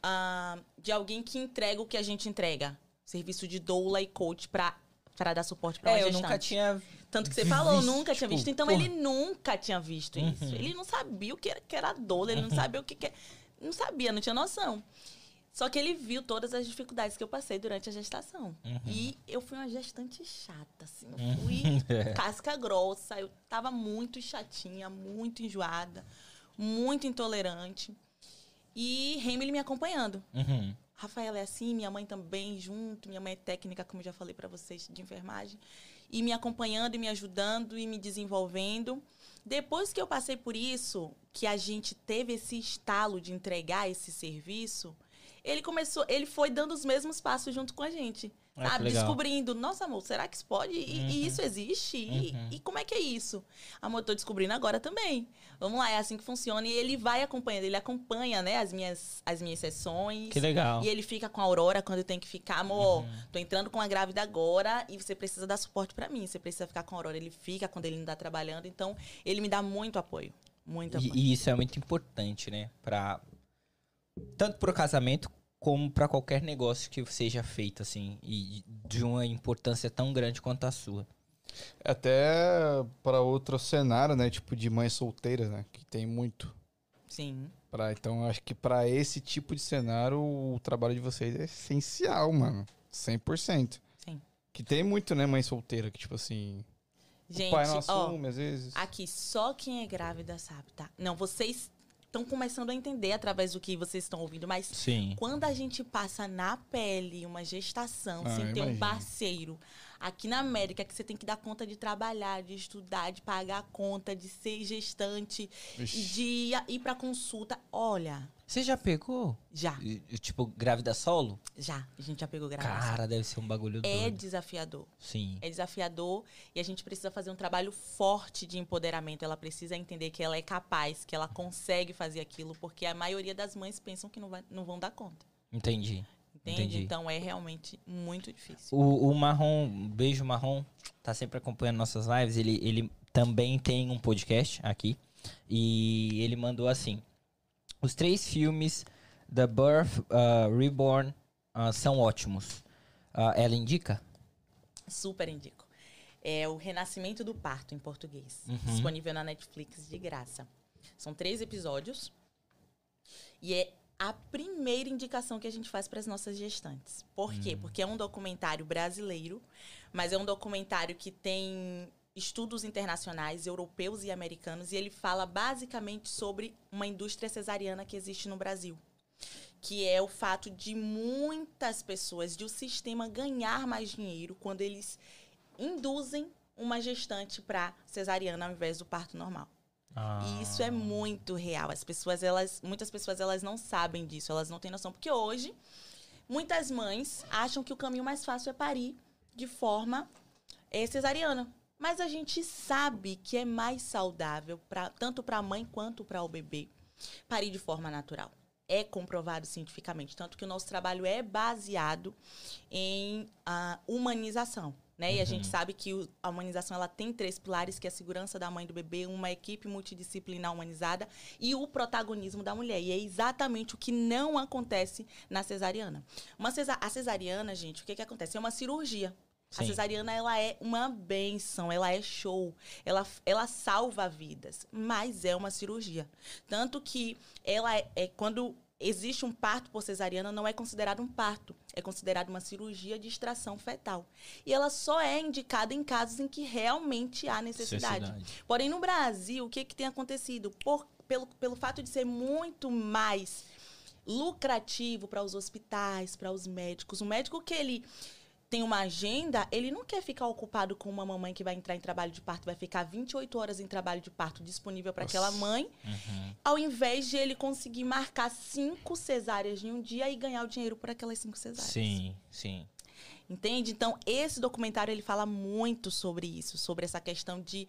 ah, de alguém que entrega o que a gente entrega. Serviço de doula e coach pra, pra dar suporte pra uma É, eu gestante. nunca tinha. Tanto que você falou, visto, nunca tinha tipo, visto. Então porra. ele nunca tinha visto isso. Uhum. Ele não sabia o que era, que era dor, ele não sabia o que, que é- Não sabia, não tinha noção. Só que ele viu todas as dificuldades que eu passei durante a gestação. Uhum. E eu fui uma gestante chata, assim. Eu fui casca grossa. Eu tava muito chatinha, muito enjoada, muito intolerante. E Hamilton me acompanhando. Uhum. Rafaela é assim, minha mãe também junto, minha mãe é técnica, como já falei para vocês, de enfermagem, e me acompanhando e me ajudando e me desenvolvendo. Depois que eu passei por isso, que a gente teve esse estalo de entregar esse serviço, ele começou, ele foi dando os mesmos passos junto com a gente. Ah, sabe? Descobrindo, nossa, amor, será que isso pode? E, e isso existe? E- Uhum. E, como é que é isso? Amor, eu tô descobrindo agora também. Vamos lá, é assim que funciona. E ele vai acompanhando, ele acompanha, né, as minhas, as minhas sessões. Que legal. E ele fica com a Aurora quando tem que ficar, amor, tô entrando com a grávida agora e você precisa dar suporte pra mim. Você precisa ficar com a Aurora. Ele fica quando ele não tá trabalhando. Então, ele me dá muito apoio. Muito apoio. E, e isso é muito importante, né? Pra, tanto pro casamento como pra qualquer negócio que seja feito, assim, e de uma importância tão grande quanto a sua. Até para outro cenário, né? Tipo de mãe solteira, né? Que tem muito. Sim. Pra, então, acho que para esse tipo de cenário, o trabalho de vocês é essencial, mano. 100%. Sim. Que tem muito, né, mãe solteira, que tipo assim. Gente, o pai não ó, assume, às vezes. aqui só quem é grávida sabe, tá? Não, vocês estão começando a entender através do que vocês estão ouvindo, mas Sim. Quando a gente passa na pele uma gestação Ah, sem ter um parceiro, aqui na América que você tem que dar conta de trabalhar, de estudar, de pagar a conta, de ser gestante e de ir, pra consulta. Olha, Você já pegou? já, E- Tipo, grávida solo? já. A gente já pegou grávida. Cara, deve ser um bagulho é doido. desafiador. Sim. É desafiador e a gente precisa fazer um trabalho forte de empoderamento. Ela precisa entender que ela é capaz, que ela consegue fazer aquilo, porque a maioria das mães pensam que não, vai- não vão dar conta. Entendi. Entende? Entendi. Então é realmente muito difícil. O, o Marrom, beijo Marrom, tá sempre acompanhando nossas lives. Ele, ele também tem um podcast aqui. E ele mandou assim: Os três filmes The Birth, uh, Reborn uh, são ótimos. Uh, ela indica? Super indico. É o Renascimento do Parto em português. Uhum. Disponível na Netflix de graça. São três episódios. E é a primeira indicação que a gente faz para as nossas gestantes. Por quê? Hum. Porque é um documentário brasileiro, mas é um documentário que tem estudos internacionais, europeus e americanos, e ele fala basicamente sobre uma indústria cesariana que existe no Brasil. Que é o fato de muitas pessoas, de o sistema ganhar mais dinheiro quando eles induzem uma gestante para cesariana ao invés do parto normal. E isso é muito real. As pessoas, elas, muitas pessoas, elas não sabem disso, elas não têm noção. Porque hoje, muitas mães acham que o caminho mais fácil é parir de forma eh, cesariana. Mas a gente sabe que é mais saudável, pra, tanto para a mãe quanto para o bebê, parir de forma natural. É comprovado cientificamente. Tanto que o nosso trabalho é baseado em ah, humanização. Né? E a gente sabe que o- a humanização ela tem três pilares, que é a segurança da mãe e do bebê, uma equipe multidisciplinar humanizada e o protagonismo da mulher. E é exatamente o que não acontece na cesariana. Uma a cesariana, gente, o que, que acontece? É uma cirurgia. A Sim. cesariana, ela é uma benção, ela é show, ela, ela salva vidas, mas é uma cirurgia. Tanto que ela é, é quando existe um parto por cesariana, não é considerado um parto, é considerado uma cirurgia de extração fetal. E ela só é indicada em casos em que realmente há necessidade. Porém, no Brasil, o que, que tem acontecido? Por- pelo, pelo fato de ser muito mais lucrativo para os hospitais, para os médicos. O médico que ele tem uma agenda, ele não quer ficar ocupado com uma mamãe que vai entrar em trabalho de parto, vai ficar 28 horas em trabalho de parto disponível para aquela mãe, Uhum. ao invés de ele conseguir marcar cinco cesáreas em um dia e ganhar o dinheiro por aquelas cinco cesáreas. Sim, sim. Entende? Então, esse documentário ele fala muito sobre isso, sobre essa questão de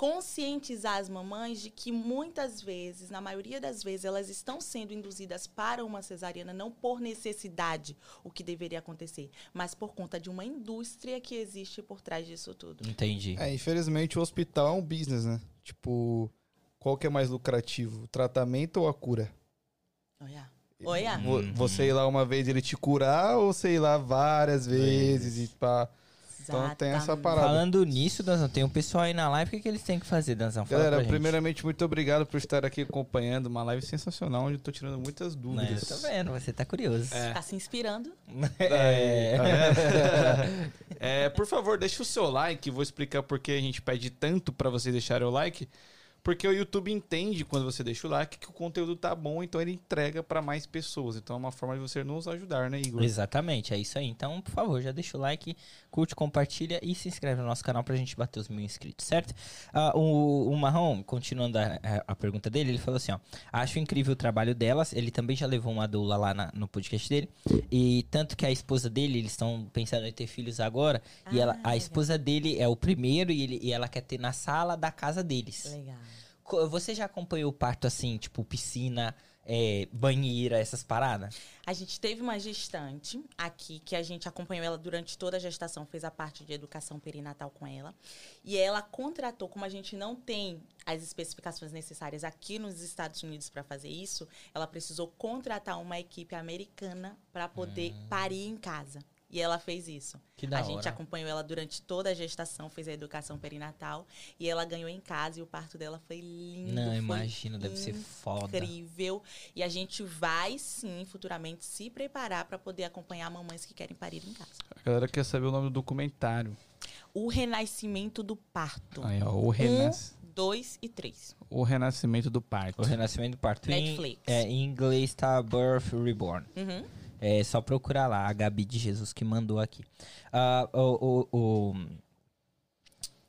conscientizar as mamães de que muitas vezes, na maioria das vezes, elas estão sendo induzidas para uma cesariana não por necessidade, o que deveria acontecer, mas por conta de uma indústria que existe por trás disso tudo. Entendi. É, infelizmente o hospital é um business, né? Tipo, qual que é mais lucrativo? O tratamento ou a cura? Olha. Olha. Vo- Você ir lá uma vez e ele te curar ou você ir lá várias vezes e pá. Então tem essa parada. Falando nisso, Danzão, tem um pessoal aí na live. O que, que eles têm que fazer, Danzão? Fala Galera, primeiramente, muito obrigado por estar aqui acompanhando uma live sensacional, onde eu tô tirando muitas dúvidas. eu tô vendo, você tá curioso. É. Tá se inspirando? É. Vendo? É, por favor, deixa o seu like. Vou explicar por que a gente pede tanto pra você deixar o like. Porque o YouTube entende quando você deixa o like que o conteúdo tá bom, então ele entrega pra mais pessoas. Então é uma forma de você nos ajudar, né, Igor? Exatamente, é isso aí. Então, por favor, já deixa o like, curte, compartilha e se inscreve no nosso canal pra gente bater os mil inscritos, certo? Ah, o, o Marrom, continuando a, a- a pergunta dele, ele falou assim, ó. Acho incrível o trabalho delas. Ele também já levou uma doula lá na- no podcast dele. E tanto que a esposa dele, eles estão pensando em ter filhos agora. e Ah, ela, a legal. esposa dele é o primeiro e, ele, e ela quer ter na sala da casa deles. Legal. Você já acompanhou o parto assim, tipo piscina, é, banheira, essas paradas? A gente teve uma gestante aqui que a gente acompanhou ela durante toda a gestação, fez a parte de educação perinatal com ela. E ela contratou, como a gente não tem as especificações necessárias aqui nos Estados Unidos para fazer isso, ela precisou contratar uma equipe americana para poder parir em casa. E ela fez isso. Que da a gente hora. acompanhou ela durante toda a gestação, fez a educação perinatal e ela ganhou em casa e o parto dela foi lindo. Não, imagino, deve ser foda. incrível. E a gente vai sim, futuramente, se preparar para poder acompanhar mamães que querem parir em casa. A galera quer saber o nome do documentário. O renascimento do parto. Aí, ó, o, renas... Um, dois e três. o renascimento do parto. O renascimento do parto. Em- Netflix. é, em inglês tá Birth Reborn. Uhum. É só procurar lá, a Gabi de Jesus que mandou aqui. Ah, o, o, o,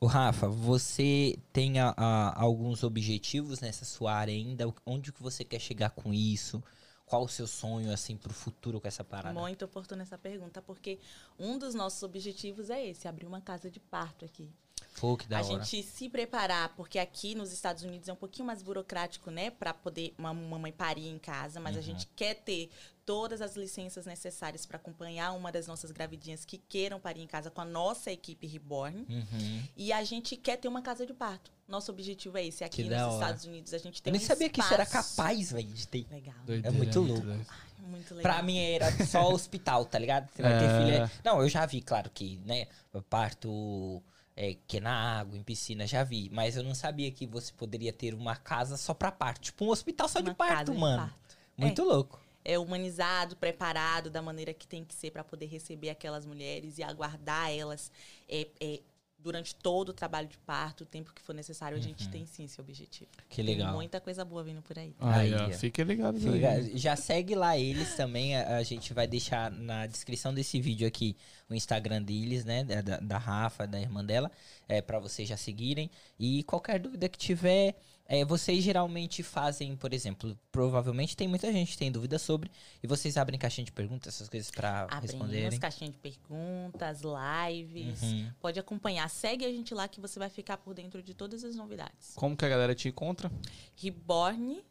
o Rafa, você tem a- alguns objetivos nessa sua área ainda? Onde que você quer chegar com isso? Qual o seu sonho, assim, pro futuro com essa parada? Muito oportuna essa pergunta, porque um dos nossos objetivos é esse, abrir uma casa de parto aqui. Pô, que da a hora. gente se preparar, porque aqui nos Estados Unidos é um pouquinho mais burocrático, né, para poder uma mamãe parir em casa, mas a Uhum. gente quer ter todas as licenças necessárias para acompanhar uma das nossas gravidinhas que queiram parir em casa com a nossa equipe Reborn. Uhum. E a gente quer ter uma casa de parto. Nosso objetivo é esse. Aqui Que nos hora. Estados Unidos a gente tem Eu nem um sabia que isso era espaço- capaz, velho, de ter. Legal. Doideira, muito louco. doido. Muito legal. Pra mim era só hospital, tá ligado? Você vai ter É. filha. Não, eu já vi, claro que, né? Parto é, que é na água, em piscina, já vi. Mas eu não sabia que você poderia ter uma casa só pra parto. Tipo um hospital só de Uma parto, casa de mano. parto. Muito louco. é humanizado, preparado da maneira que tem que ser para poder receber aquelas mulheres e aguardar elas é, é, durante todo o trabalho de parto, o tempo que for necessário, a gente tem sim esse objetivo. Uhum. Que legal. Tem muita coisa boa vindo por aí. Aí, Aí, ó, fiquem ligados aí. Fica- Já segue lá eles também. A, a gente vai deixar na descrição desse vídeo aqui o Instagram deles, né? Da, da- da Rafa, da irmã dela, é, para vocês já seguirem. E qualquer dúvida que tiver, é, vocês geralmente fazem, por exemplo, provavelmente tem muita gente que tem dúvida sobre, e vocês abrem caixinha de perguntas, essas coisas para Abrimos responderem. caixinha de perguntas, lives. Uhum. Pode acompanhar. Segue a gente lá que você vai ficar por dentro de todas as novidades. Como que a galera te encontra? Reborn,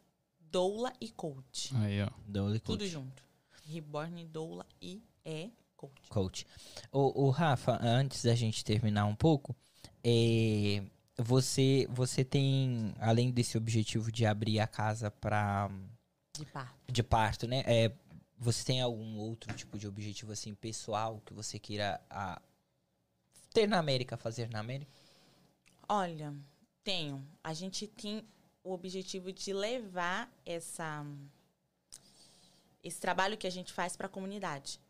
Doula e Coach. Aí, ó. Dolly Tudo Coach. junto. Reborn, Doula e é Coach. Coach. O, o Rafa, antes da gente terminar um pouco, é, você, você tem, além desse objetivo de abrir a casa para De parto. de parto, né? É, você tem algum outro tipo de objetivo assim pessoal que você queira ah, ter na América, fazer na América? Olha, tenho. A gente tem o objetivo de levar essa esse trabalho que a gente faz para a comunidade.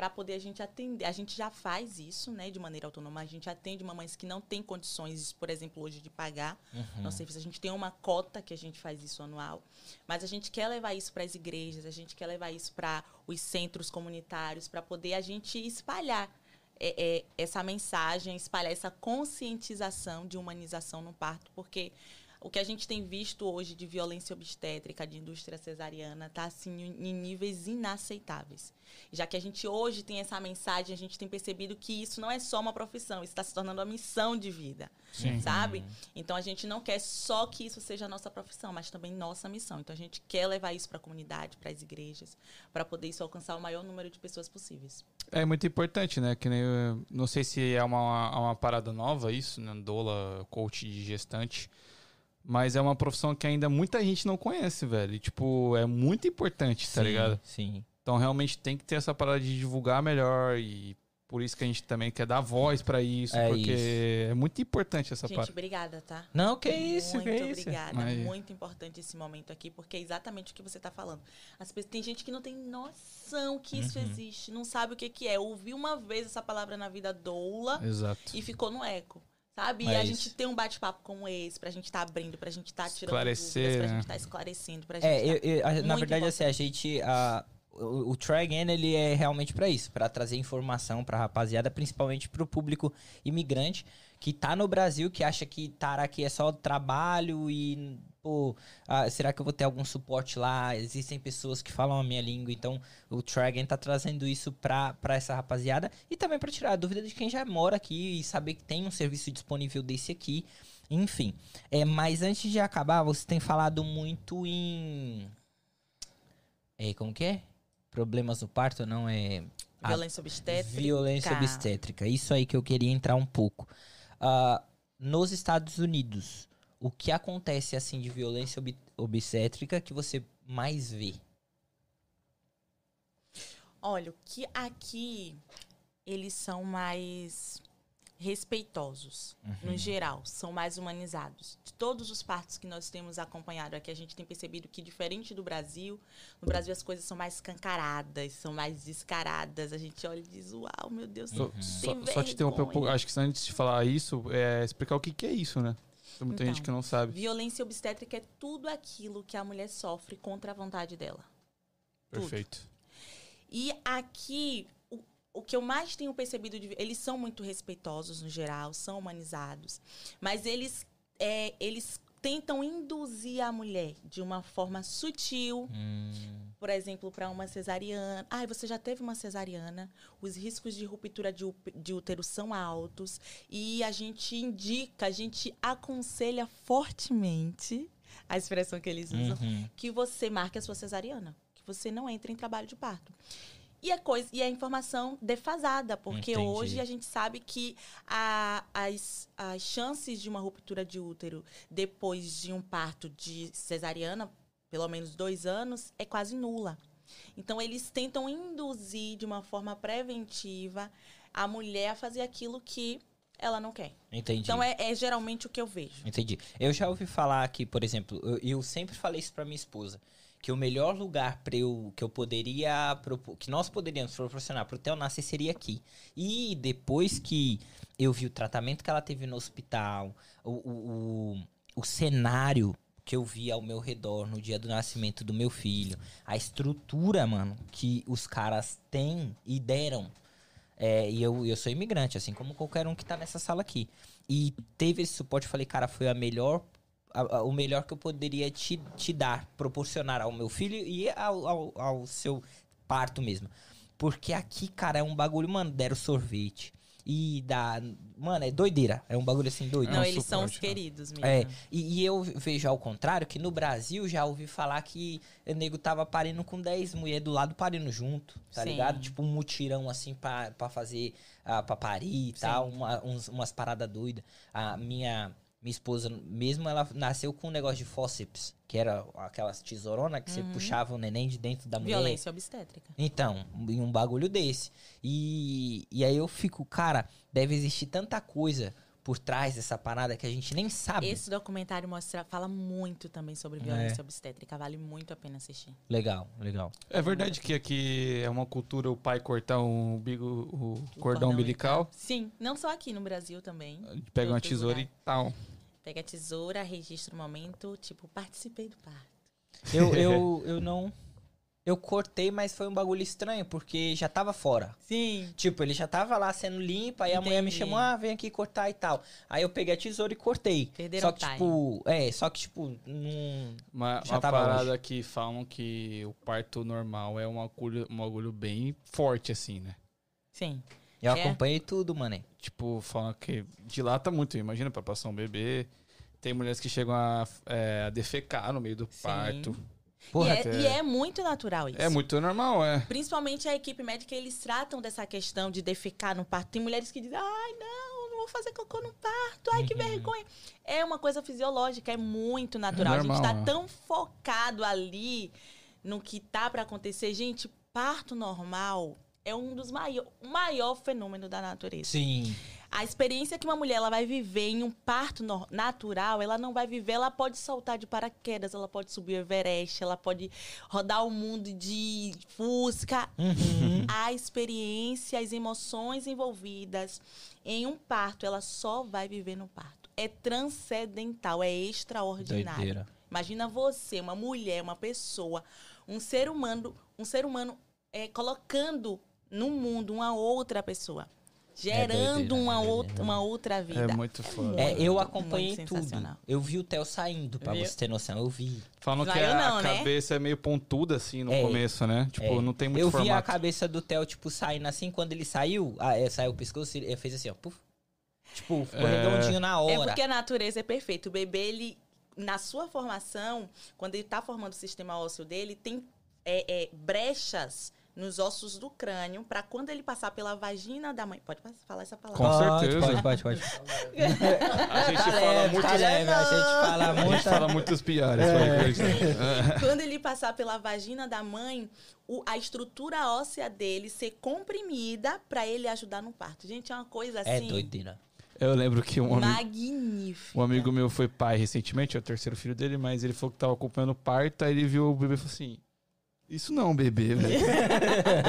Para poder a gente atender. A gente já faz isso, né, de maneira autônoma. A gente atende mamães que não têm condições, por exemplo, hoje de pagar nosso serviço. A gente tem uma cota que a gente faz isso anual. Mas a gente quer levar isso para as igrejas, a gente quer levar isso para os centros comunitários, para poder a gente espalhar é, é, essa mensagem, espalhar essa conscientização de humanização no parto, porque o que a gente tem visto hoje de violência obstétrica, de indústria cesariana, está assim em níveis inaceitáveis. Já que a gente hoje tem essa mensagem, a gente tem percebido que isso não é só uma profissão, isso está se tornando uma missão de vida, Sim. sabe? Então a gente não quer só que isso seja a nossa profissão, mas também nossa missão. Então a gente quer levar isso para a comunidade, para as igrejas, para poder isso alcançar o maior número de pessoas possíveis. É muito importante, né? Que nem. eu- Não sei se é uma, uma parada nova isso, né? Doula, coach de gestante. Mas é uma profissão que ainda muita gente não conhece, velho. E, tipo, é muito importante, tá Sim, ligado? Sim. Então realmente tem que ter essa parada de divulgar melhor. E por isso que a gente também quer dar voz pra isso. É porque isso. é muito importante essa gente, parada. obrigada, tá? Não, que isso, Muito que isso. obrigada. Aí. Muito importante esse momento aqui, porque é exatamente o que você está falando. As pessoas, tem gente que não tem noção que isso Uhum. existe, não sabe o que, que é. Ouviu uma vez essa palavra na vida doula Exato. e ficou no eco. Sabe? É e a isso. gente tem um bate-papo como esse, pra gente estar abrindo, pra gente estar tirando Esclarecer, dúvidas, pra né? gente estar esclarecendo, pra gente É, tá- eu- eu- a- na verdade, assim, a gente. a- o, o Try Again, ele é realmente pra isso, pra trazer informação pra rapaziada, principalmente pro público imigrante que tá no Brasil, que acha que estar aqui é só trabalho e, pô, ah, será que eu vou ter algum suporte lá? Existem pessoas que falam a minha língua, então o Try Again tá trazendo isso pra, pra essa rapaziada e também pra tirar a dúvida de quem já mora aqui e saber que tem um serviço disponível desse aqui. Enfim, é, mas antes de acabar, você tem falado muito em. É, como que é? Problemas no parto, não é. Violência obstétrica. Violência obstétrica. Isso aí que eu queria entrar um pouco. Ah, nos Estados Unidos, o que acontece assim de violência ob- obstétrica que você mais vê? Olha, o que aqui eles são mais respeitosos, Uhum. no geral, são mais humanizados. De todos os partos que nós temos acompanhado aqui, a gente tem percebido que, diferente do Brasil, no Brasil as coisas são mais escancaradas, são mais descaradas. A gente olha e diz, uau, meu Deus, Só, tem só, só te interromper um pouco. vergonha." Acho que antes de falar isso, é explicar o que, que é isso, né? Tem muita Então, gente que não sabe. Violência obstétrica é tudo aquilo que a mulher sofre contra a vontade dela. tudo. Perfeito. E aqui, o, que eu mais tenho percebido, de, eles são muito respeitosos no geral, são humanizados, mas eles, é, eles tentam induzir a mulher de uma forma sutil, Hum, por exemplo, para uma cesariana. Ah, você já teve uma cesariana, os riscos de ruptura de, de útero são altos e a gente indica, a gente aconselha fortemente a expressão que eles usam, uhum. que você marque a sua cesariana, que você não entre em trabalho de parto. E a coisa e a informação defasada, porque Entendi. hoje a gente sabe que a- as, as chances de uma ruptura de útero depois de um parto de cesariana, pelo menos dois anos, é quase nula. Então eles tentam induzir de uma forma preventiva a mulher a fazer aquilo que ela não quer. Entendi. Então é, é geralmente o que eu vejo. Entendi. Eu já ouvi falar aqui, por exemplo, eu, eu sempre falei isso pra minha esposa, que o melhor lugar para eu que eu poderia que nós poderíamos proporcionar pro Theo nascer seria aqui. E depois que eu vi o tratamento que ela teve no hospital, o, o, o, o cenário que eu vi ao meu redor no dia do nascimento do meu filho, a estrutura, mano, que os caras têm e deram. É, e eu, eu sou imigrante, assim como qualquer um que tá nessa sala aqui. E teve esse suporte, falei, cara, foi a melhor, a- a- o melhor que eu poderia te, te dar, proporcionar ao meu filho e ao, ao, ao seu parto mesmo. Porque aqui, cara, é um bagulho, mano, deram sorvete. E dá. Mano, é doideira. É um bagulho assim doido. não, um eles são os queridos mesmo. É, e, e eu vejo ao contrário que no Brasil já ouvi falar que o nego tava parindo com 10 mulheres do lado parindo junto, tá Sim. ligado? Tipo um mutirão assim pra, pra fazer, uh, pra parir e tal, uma- uns- umas paradas doidas. A minha, minha esposa mesmo, ela nasceu com um negócio de fósseps, que era aquelas tesourona que você puxava o neném de dentro da mulher. Violência obstétrica. Então, em um bagulho desse. E, e aí eu fico, cara, deve existir tanta coisa por trás dessa parada que a gente nem sabe. Esse documentário mostra, fala muito também sobre É. violência obstétrica. Vale muito a pena assistir. Legal, legal. É verdade que aqui é uma cultura o pai cortar um umbigo, o, cordão Cordão umbilical, Sim, não só aqui no Brasil também. pega uma tesoura lugares. e tal. Pega a tesoura, registra o momento, tipo, participei do parto. Eu, eu, eu não. Eu cortei, mas foi um bagulho estranho, porque já tava fora. Sim. Tipo, ele já tava lá sendo limpo, aí a mulher me chamou, ah, vem aqui cortar e tal. Aí eu peguei a tesoura e cortei. Perderam só que, time. tipo, é, só que, tipo, não. Uma, Já uma tava parada longe. que falam que o parto normal é um agulho, um agulho bem forte, assim, né? Sim. Eu É. acompanhei tudo, mano. Tipo, falam que dilata muito, imagina, pra passar um bebê. Tem mulheres que chegam a, é, a defecar no meio do Sim. parto. Porra, e, é, e é muito natural isso. É muito normal, é. Principalmente a equipe médica, eles tratam dessa questão de defecar no parto. Tem mulheres que dizem, ai, não, não vou fazer cocô no parto, ai, que vergonha. É uma coisa fisiológica, é muito natural. a normal, gente tá é. tão focado ali no que tá pra acontecer. Gente, parto normal é um dos maiores, o maior fenômeno da natureza. Sim. A experiência que uma mulher ela vai viver em um parto natural, ela não vai viver, ela pode saltar de paraquedas, ela pode subir o Everest, ela pode rodar o mundo de fusca. Uhum. A experiência, as emoções envolvidas em um parto, ela só vai viver no parto. É transcendental, é extraordinário. Doideira. Imagina você, uma mulher, uma pessoa, um ser humano, um ser humano é, colocando no mundo uma outra pessoa, gerando doideira, uma, é outra, uma outra vida. É muito foda. É, eu acompanhei tudo. Eu vi o Theo saindo, pra Viu? você ter noção. Eu vi. Falam que a não, né? cabeça é meio pontuda, assim, no É. começo, né? Tipo, É. não tem muito eu vi a formato. cabeça do Theo, tipo, saindo assim. Quando ele saiu, ah, é, saiu o pescoço, ele fez assim, ó. puf. Tipo, ficou É. redondinho na hora. É porque a natureza é perfeita. O bebê, ele, na sua formação, quando ele está formando o sistema ósseo dele, tem é, é, brechas nos ossos do crânio para quando ele passar pela vagina da mãe. Pode falar essa palavra? Com certeza. Pode, pode, pode. A gente Tá fala muito. tá leve, a gente fala A gente muito. fala muitos piores. É. acreditar. Quando ele passar pela vagina da mãe, o- a estrutura óssea dele ser comprimida para ele ajudar no parto. Gente, é uma coisa É assim doideira. Eu lembro que um amigo, um amigo meu foi pai recentemente, é o terceiro filho dele, mas ele falou que tava acompanhando o parto, aí ele viu o bebê e falou assim. Isso não é um bebê, velho.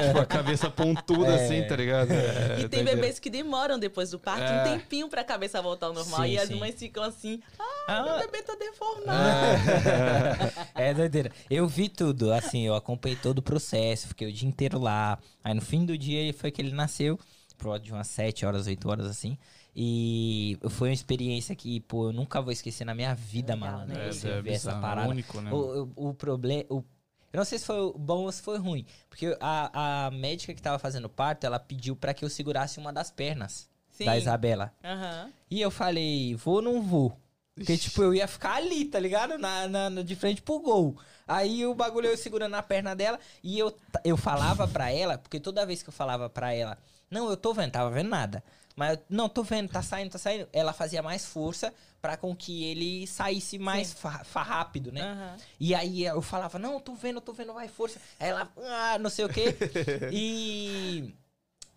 tipo, a cabeça pontuda É. assim, tá ligado? É, E tem bebês que demoram depois do parto É. um tempinho pra cabeça voltar ao normal. Sim, e as sim. mães ficam assim, Ah, Meu bebê tá deformado. é doideira. Eu vi tudo, assim, eu acompanhei todo o processo, fiquei o dia inteiro lá. Aí no fim do dia foi que ele nasceu, por volta de umas 7 horas, 8 horas, assim. E foi uma experiência que, pô, eu nunca vou esquecer na minha vida, mano. né? Você é ver essa bizarro, parada. único, né? O, o, o problema. Eu não sei se foi bom ou se foi ruim. Porque a, a médica que tava fazendo o parto, ela pediu pra que eu segurasse uma das pernas Sim. da Isabela. Aham. E eu falei, vou ou não vou? Porque, tipo, eu ia ficar ali, tá ligado? Na, na- na- de frente pro gol. Aí o bagulho eu segurando a perna dela e eu, eu falava pra ela, porque toda vez que eu falava pra ela, não, eu tô vendo, tava vendo nada. Mas, eu, não, tô vendo, tá saindo, tá saindo. Ela fazia mais força pra com que ele saísse mais fa- fa- rápido, né? Aham. E aí eu falava, não, tô vendo, tô vendo, vai, força. Aí ela, ah, não sei o quê. e.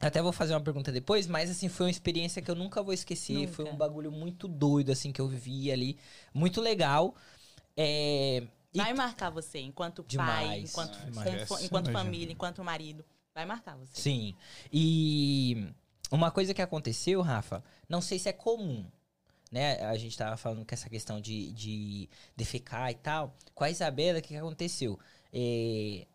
Até vou fazer uma pergunta depois, mas assim, foi uma experiência que eu nunca vou esquecer. Nunca. Foi um bagulho muito doido, assim, que eu vivi ali. Muito legal. É. e- Vai marcar você enquanto pai, Demais, enquanto, demais. com- enquanto Imagina. família, enquanto marido. Vai marcar você. Sim. E uma coisa que aconteceu, Rafa, não sei se é comum. Né? A gente tava falando com essa questão de, de defecar e tal. Com a Isabela, o que, que aconteceu? É,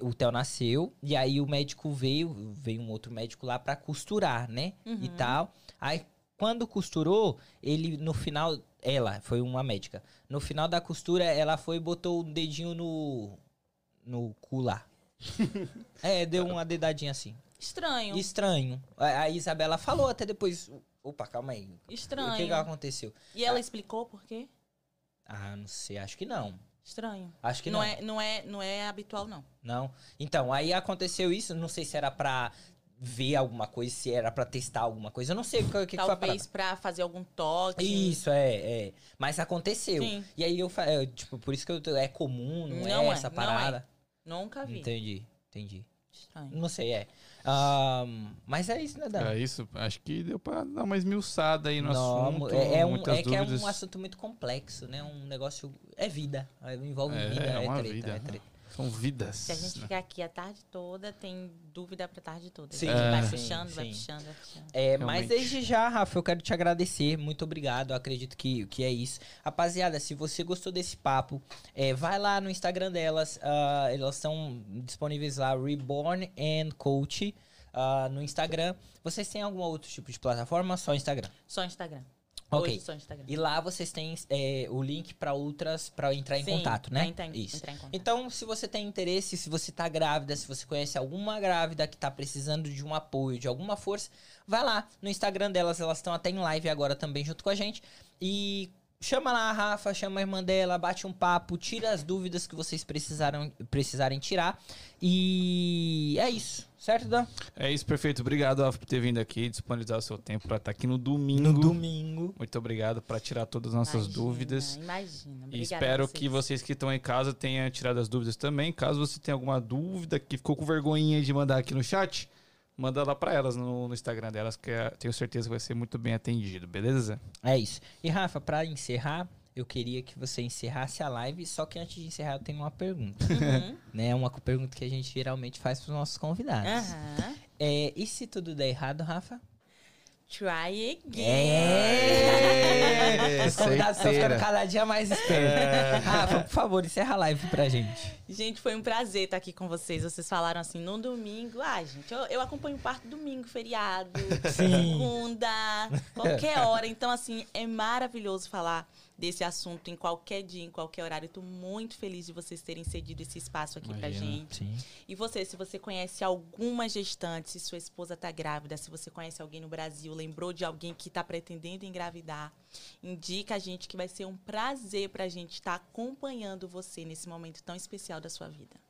o, Theo nasceu, e aí o médico veio, veio um outro médico lá pra costurar, né? E Uhum. tal. Aí, quando costurou, ele no final. Ela, foi uma médica. No final da costura, ela foi e botou o dedinho no. no cu lá. é, deu uma dedadinha assim. Estranho. Estranho. A, a Isabela falou até depois. Opa, calma aí. Estranho. O que, que aconteceu? E ela explicou por quê? Ah, não sei, acho que não. Estranho. Acho que não. não, é, não, é, não é habitual, não. Não. Então, aí aconteceu isso, não sei se era pra ver alguma coisa, se era pra testar alguma coisa. Eu não sei o que, que, parada. Talvez pra fazer algum toque. Isso, é, é. Mas aconteceu. Sim. E aí eu falei, tipo, por isso que eu é comum, não, Não é, é, essa não parada. Nunca vi. Entendi, entendi. Estranho. Não sei, é. Ahn, mas é isso, né, Dan? É isso, acho que deu pra dar uma esmiuçada aí no Não, assunto. é, é um, muitas é que é dúvidas. um assunto muito complexo, né? Um negócio. É vida. Envolve É, vida, é é, uma treta, vida. é treta. São vidas. Se a gente né? ficar aqui a tarde toda, tem dúvida pra tarde toda. Sim, a gente vai sim, puxando, vai sim. puxando, vai puxando. É, mas desde já, Rafa, eu quero te agradecer. Muito obrigado. Eu acredito que, que é isso. Rapaziada, se você gostou desse papo, é, vai lá no Instagram delas. ah, elas estão disponíveis lá, Reborn and Coach. ah, no Instagram. Vocês têm algum outro tipo de plataforma? Só Instagram. Só Instagram. Ok. Hoje só Instagram. E lá vocês têm é, o link para outras, para entrar em Sim, contato, né? entrar em- Isso. entrar em contato. Então, se você tem interesse, se você tá grávida, se você conhece alguma grávida que tá precisando de um apoio, de alguma força, vai lá no Instagram delas, elas estão até em live agora também junto com a gente. E chama lá a Rafa, chama a irmã dela, bate um papo, tira as dúvidas que vocês precisaram, precisarem tirar. E é isso, certo, Dan? É isso, perfeito. Obrigado Alfa, por ter vindo aqui, disponibilizar o seu tempo pra estar aqui no domingo. No domingo. Muito obrigado por tirar todas as nossas Imagina, dúvidas. Imagina. E espero vocês. que vocês que estão em casa tenham tirado as dúvidas também. Caso você tenha alguma dúvida que ficou com vergonhinha de mandar aqui no chat, manda lá pra elas no, no Instagram delas, que é- tenho certeza que vai ser muito bem atendido, beleza? É isso. E Rafa, pra encerrar, eu queria que você encerrasse a live, só que antes de encerrar eu tenho uma pergunta. Uhum. né? Uma pergunta que a gente geralmente faz pros nossos convidados. Aham. É, e se tudo der errado, Rafa? Try again. É! Os convidados estão ficando cada dia mais espertos. Rafa, por favor, encerra a live pra gente. Gente, foi um prazer estar aqui com vocês. Vocês falaram assim, no domingo. Ah, gente, eu, eu acompanho parto domingo, feriado, Sim. segunda, qualquer hora. Então, assim, é maravilhoso falar desse assunto em qualquer dia, em qualquer horário. Tô muito feliz de vocês terem cedido esse espaço aqui Imagina. gente. Sim. E você, se você conhece alguma gestante, se sua esposa tá grávida, se você conhece alguém no Brasil, lembrou de alguém que tá pretendendo engravidar, indica a gente que vai ser um prazer pra gente estar acompanhando você nesse momento tão especial da sua vida.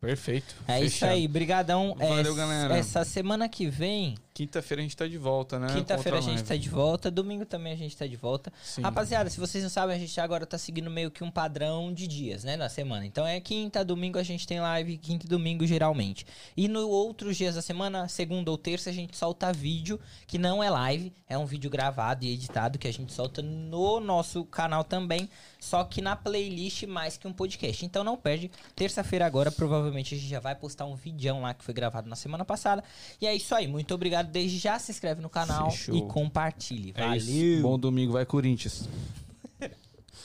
Perfeito. É isso Fechado. aí, brigadão. Valeu, Essa- galera. Essa semana que vem, Quinta-feira a gente tá de volta, né? quinta-feira a gente tá de volta, domingo também a gente tá de volta. Sim. Rapaziada, se vocês não sabem, a gente agora tá seguindo meio que um padrão de dias, né, na semana. Então é quinta, domingo a gente tem live, quinta e domingo geralmente. E no outros dias da semana, segunda ou terça, a gente solta vídeo, que não é live, é um vídeo gravado e editado que a gente solta no nosso canal também, só que na playlist mais que um podcast. Então não perde. Terça-feira agora, provavelmente a gente já vai postar um vídeo lá que foi gravado na semana passada. E é isso aí. Muito obrigado desde já. Se inscreve no canal Fechou. e compartilhe. É Valeu! isso. Bom domingo, vai Corinthians.